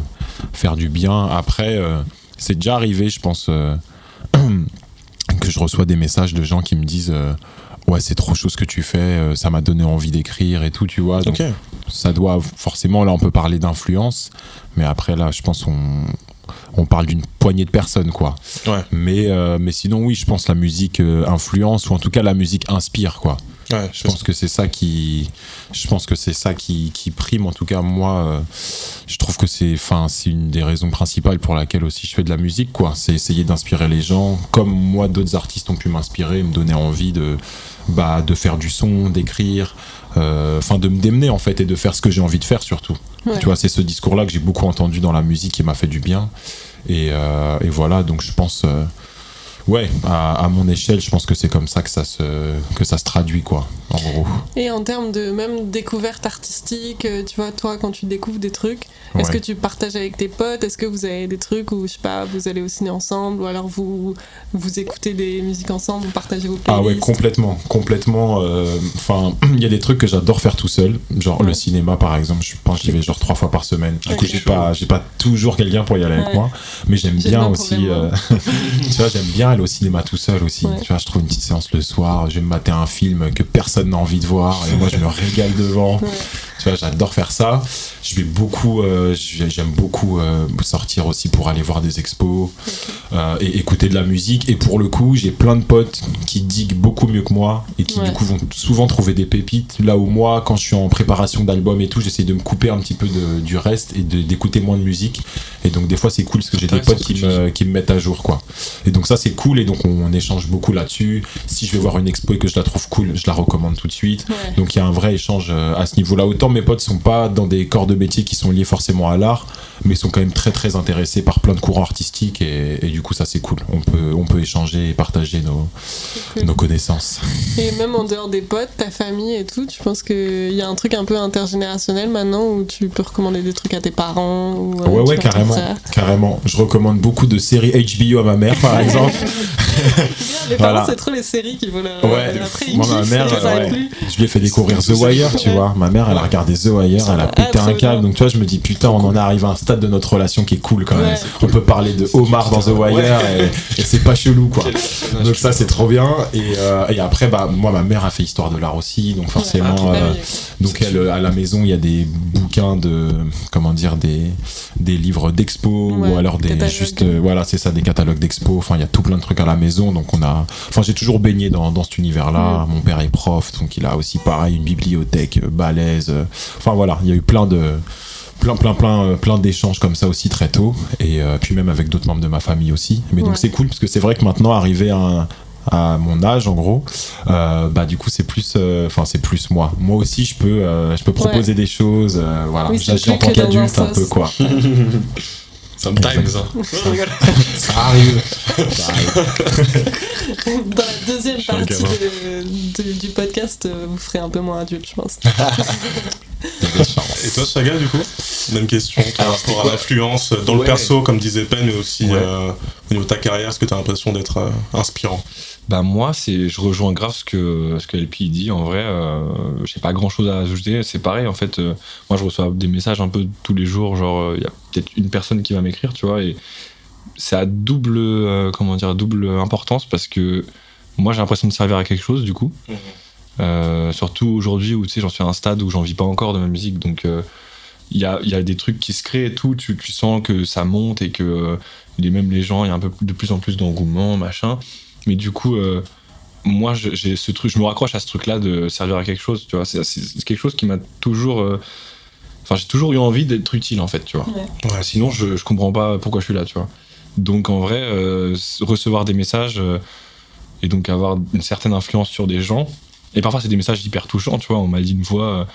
faire du bien après euh, c'est déjà arrivé je pense euh, que je reçois des messages de gens qui me disent euh, ouais c'est trop chaud ce que tu fais euh, ça m'a donné envie d'écrire et tout tu vois. Donc ça doit forcément là on peut parler d'influence mais après là je pense on on parle d'une poignée de personnes quoi. Ouais. mais euh, mais sinon oui je pense la musique influence ou en tout cas la musique inspire quoi Ouais, Je pense que c'est ça qui, je pense que c'est ça qui, qui prime. En tout cas, moi, euh, je trouve que c'est, enfin, c'est une des raisons principales pour laquelle aussi je fais de la musique, quoi. C'est essayer d'inspirer les gens, comme moi, d'autres artistes ont pu m'inspirer, me donner envie de, bah, de faire du son, d'écrire, euh, enfin, de me démener en fait et de faire ce que j'ai envie de faire surtout. Ouais. Tu vois, c'est ce discours-là que j'ai beaucoup entendu dans la musique qui m'a fait du bien. Et, euh, et voilà, donc je pense. euh, Ouais, à, à mon échelle, je pense que c'est comme ça que ça se que ça se traduit quoi, en gros. Et en termes de même découverte artistique, euh, tu vois, toi, quand tu découvres des trucs, est-ce que tu partages avec tes potes? Est-ce que vous avez des trucs où, je sais pas, vous allez au ciné ensemble ou alors vous, vous écoutez des musiques ensemble, vous partagez vos Ah playlists? ouais, complètement, complètement. euh, Enfin, il y a des trucs que j'adore faire tout seul, genre Ouais. le cinéma par exemple. Je pense que j'y vais genre trois fois par semaine. Du coup, Ok. j'ai pas, j'ai pas toujours quelqu'un pour y aller avec moi, mais j'aime J'ai bien aussi. euh, tu vois, j'aime bien au cinéma tout seul aussi. Ouais. Tu vois, je trouve une petite séance le soir. Je vais me mater un film que personne n'a envie de voir et moi je me régale devant. Ouais. Tu vois, j'adore faire ça. Je vais beaucoup, euh, j'aime beaucoup euh, sortir aussi pour aller voir des expos euh, et écouter de la musique. Et pour le coup, j'ai plein de potes qui diguent beaucoup mieux que moi et qui Ouais. du coup vont souvent trouver des pépites. Là où moi, quand je suis en préparation d'album et tout, j'essaie de me couper un petit peu de- du reste et d'écouter moins de musique. Et donc des fois, c'est cool parce que j'ai des potes qui me, qui me mettent à jour, quoi. Et donc ça, c'est cool et donc on, on échange beaucoup là-dessus. Si je vais voir une expo et que je la trouve cool, je la recommande tout de suite. Ouais. Donc il y a un vrai échange à ce niveau-là. Autant mes potes sont pas dans des corps de métier qui sont liés forcément à l'art, mais sont quand même très très intéressés par plein de courants artistiques et, et du coup ça c'est cool. On peut on peut échanger et partager nos, cool. nos connaissances. Et même en dehors des potes, ta famille et tout, tu penses qu'il y a un truc un peu intergénérationnel maintenant où tu peux recommander des trucs à tes parents ou euh, ouais ouais carrément carrément. Je recommande beaucoup de séries HBO à ma mère par exemple. Les parents, Voilà. c'est trop les séries qui vont la. Ouais, Après, ils moi ma mère, euh, ouais. je lui ai fait découvrir The Wire, tu Ouais. vois. Ma mère, elle a regardé The Wire, elle a pété un câble. Donc, tu vois, je me dis, putain, on en est arrivé à un stade de notre relation qui est cool quand même. Ouais. On peut parler de Omar dans The Wire et, et c'est pas chelou, quoi. Donc, ça, c'est trop bien. Et, euh, et après, bah, moi, ma mère a fait histoire de l'art aussi. Donc, forcément, Ouais. euh, Ah oui, donc, elle, euh, à la maison, il y a des bouquins de, comment dire, des, des livres d'expo Ouais, ou alors des, catalogues. juste, euh, voilà, c'est ça, des catalogues d'expo. Enfin, il y a tout plein de trucs à la maison. Donc, on a, enfin, j'ai toujours baigné dans, dans cet univers-là. Mon père est prof, donc il a aussi pareil une bibliothèque euh, balèze. euh. Enfin, voilà, il y a eu plein de, plein, plein, plein, euh, plein d'échanges comme ça aussi très tôt. Et euh, puis même avec d'autres membres de ma famille aussi. Mais donc, c'est cool parce que c'est vrai que maintenant, arrivé à un- à mon âge en gros euh, bah du coup c'est plus euh, enfin c'est plus moi moi aussi je peux je peux proposer des choses voilà Oui, j'agis en tant qu'adulte un peu quoi Sometimes. hein. ça arrive Ça arrive. Dans la deuxième partie gamin. de- de- du podcast, euh, vous ferez un peu moins adulte, je pense. Et toi, Saga, du coup? Même question par rapport à l'influence dans le perso, comme disait Ben, mais aussi Ouais. euh, au niveau de ta carrière, est-ce que tu as l'impression d'être euh, inspirant? Bah moi, c'est, je rejoins grave ce que ce que LP dit. En vrai, euh, j'ai pas grand chose à ajouter. C'est pareil en fait. euh, moi, je reçois des messages un peu tous les jours. Genre, il y a peut-être une personne qui va m'écrire, tu vois, et c'est à double euh, comment dire double importance parce que moi, j'ai l'impression de servir à quelque chose du coup. Euh, surtout aujourd'hui où tu sais, j'en suis à un stade où j'en vis pas encore de ma musique, donc euh, il y, a, y a des trucs qui se créent et tout. Tu, tu sens que ça monte et que euh, les même les gens, il y a un peu de plus en plus d'engouement, machin. Mais du coup, euh, moi, je- j'ai ce truc, je me raccroche à ce truc-là de servir à quelque chose. Tu vois, c'est quelque chose qui m'a toujours. euh, Enfin, j'ai toujours eu envie d'être utile en fait, tu vois. Ouais. Sinon, je, je comprends pas pourquoi je suis là, tu vois. Donc, en vrai, euh, recevoir des messages euh, et donc avoir une certaine influence sur des gens. Et parfois, c'est des messages hyper touchants, tu vois. On m'a dit une fois, euh,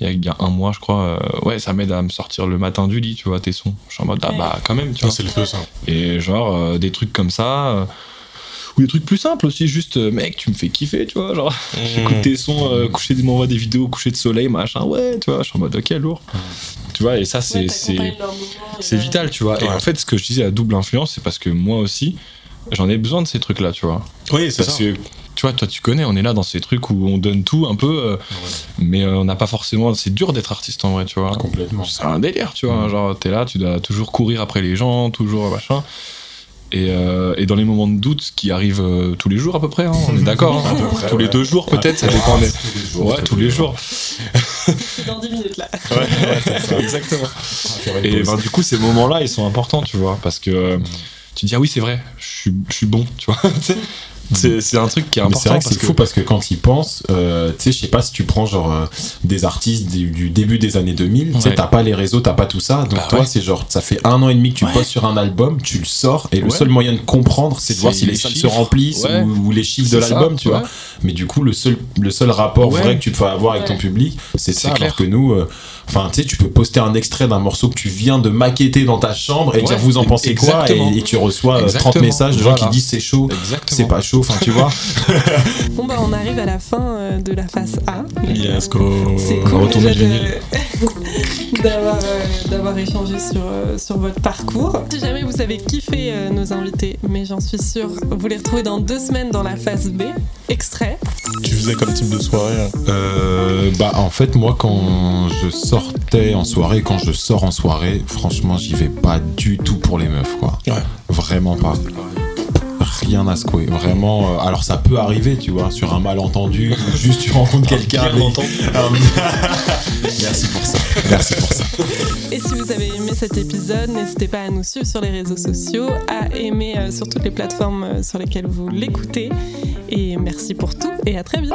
il y, a- il y a un mois, je crois, euh, ouais, ça m'aide à me sortir le matin du lit, tu vois, tes sons. Je suis en mode, ah bah, quand même, tu vois. C'est le feu, ça. Et genre, euh, des trucs comme ça. euh, ou des trucs plus simples aussi, juste, euh, mec, tu me fais kiffer, tu vois. Genre, j'écoute tes sons, euh, coucher, m'envoie des vidéos, coucher de soleil, machin, ouais, tu vois. Je suis en mode, ok, lourd. Tu vois, et ça, c'est. Ouais, c'est c'est vital, tu vois. Et en fait, ce que je disais à double influence, c'est parce que moi aussi, j'en ai besoin de ces trucs-là, tu vois. Oui, c'est ça. que, tu vois, toi, tu connais, on est là dans ces trucs où on donne tout un peu, euh, mais euh, on n'a pas forcément. C'est dur d'être artiste en vrai, tu vois. complètement C'est un délire, tu vois. Genre, t'es là, tu dois toujours courir après les gens, toujours machin. Et, euh, et dans les moments de doute qui arrivent euh, tous les jours à peu près, hein, on est d'accord. hein. Tous les ouais. deux jours peut-être, ça dépend des. Ouais, tous les jours. C'est dans 10 minutes là. Exactement. Et ben, du coup, ces moments-là, ils sont importants, tu vois, parce que euh, tu dis, ah oui, c'est vrai, je suis, je suis bon, tu vois. C'est c'est un truc qui est important c'est vrai que c'est fou parce que quand ils pensent, euh, tu sais, je sais pas si tu prends genre euh, des artistes du, du début des années 2000, tu sais, Ouais. t'as pas les réseaux, t'as pas tout ça, donc Bah toi, ouais. c'est genre, ça fait un an et demi que tu Ouais. postes sur un album, tu le sors, et le seul moyen de comprendre, c'est de voir si les les salles se remplissent ou, ou les chiffres de l'album, tu vois. Mais du coup, le seul, le seul rapport vrai que tu peux avoir avec ton public, c'est ça, alors clair. que nous, euh, enfin, tu sais, tu peux poster un extrait d'un morceau que tu viens de maqueter dans ta chambre et Ouais. dire vous en pensez quoi, et, et tu reçois euh, 30 Exactement. messages de gens Voilà. qui disent c'est chaud. C'est pas chaud, enfin tu vois. Bon bah on arrive à la fin euh, de la phase A. Yes, go. C'est On cool va retourner d'avoir euh, d'avoir échangé sur, sur votre parcours. Si jamais vous avez kiffé euh, nos invités, mais j'en suis sûre, vous les retrouvez dans deux semaines dans la phase B. Extrait. Tu faisais comme type de soirée Euh, bah en fait moi quand je sortais en soirée, quand je sors en soirée, franchement j'y vais pas du tout pour les meufs quoi. Ouais. Vraiment pas. Rien à secouer, vraiment. euh, alors ça peut arriver, tu vois, sur un malentendu, ou juste tu rencontres quelqu'un. Merci pour ça. Merci pour ça. Et si vous avez aimé cet épisode, n'hésitez pas à nous suivre sur les réseaux sociaux, à aimer euh, sur toutes les plateformes euh, sur lesquelles vous l'écoutez. Et merci pour tout et à très vite.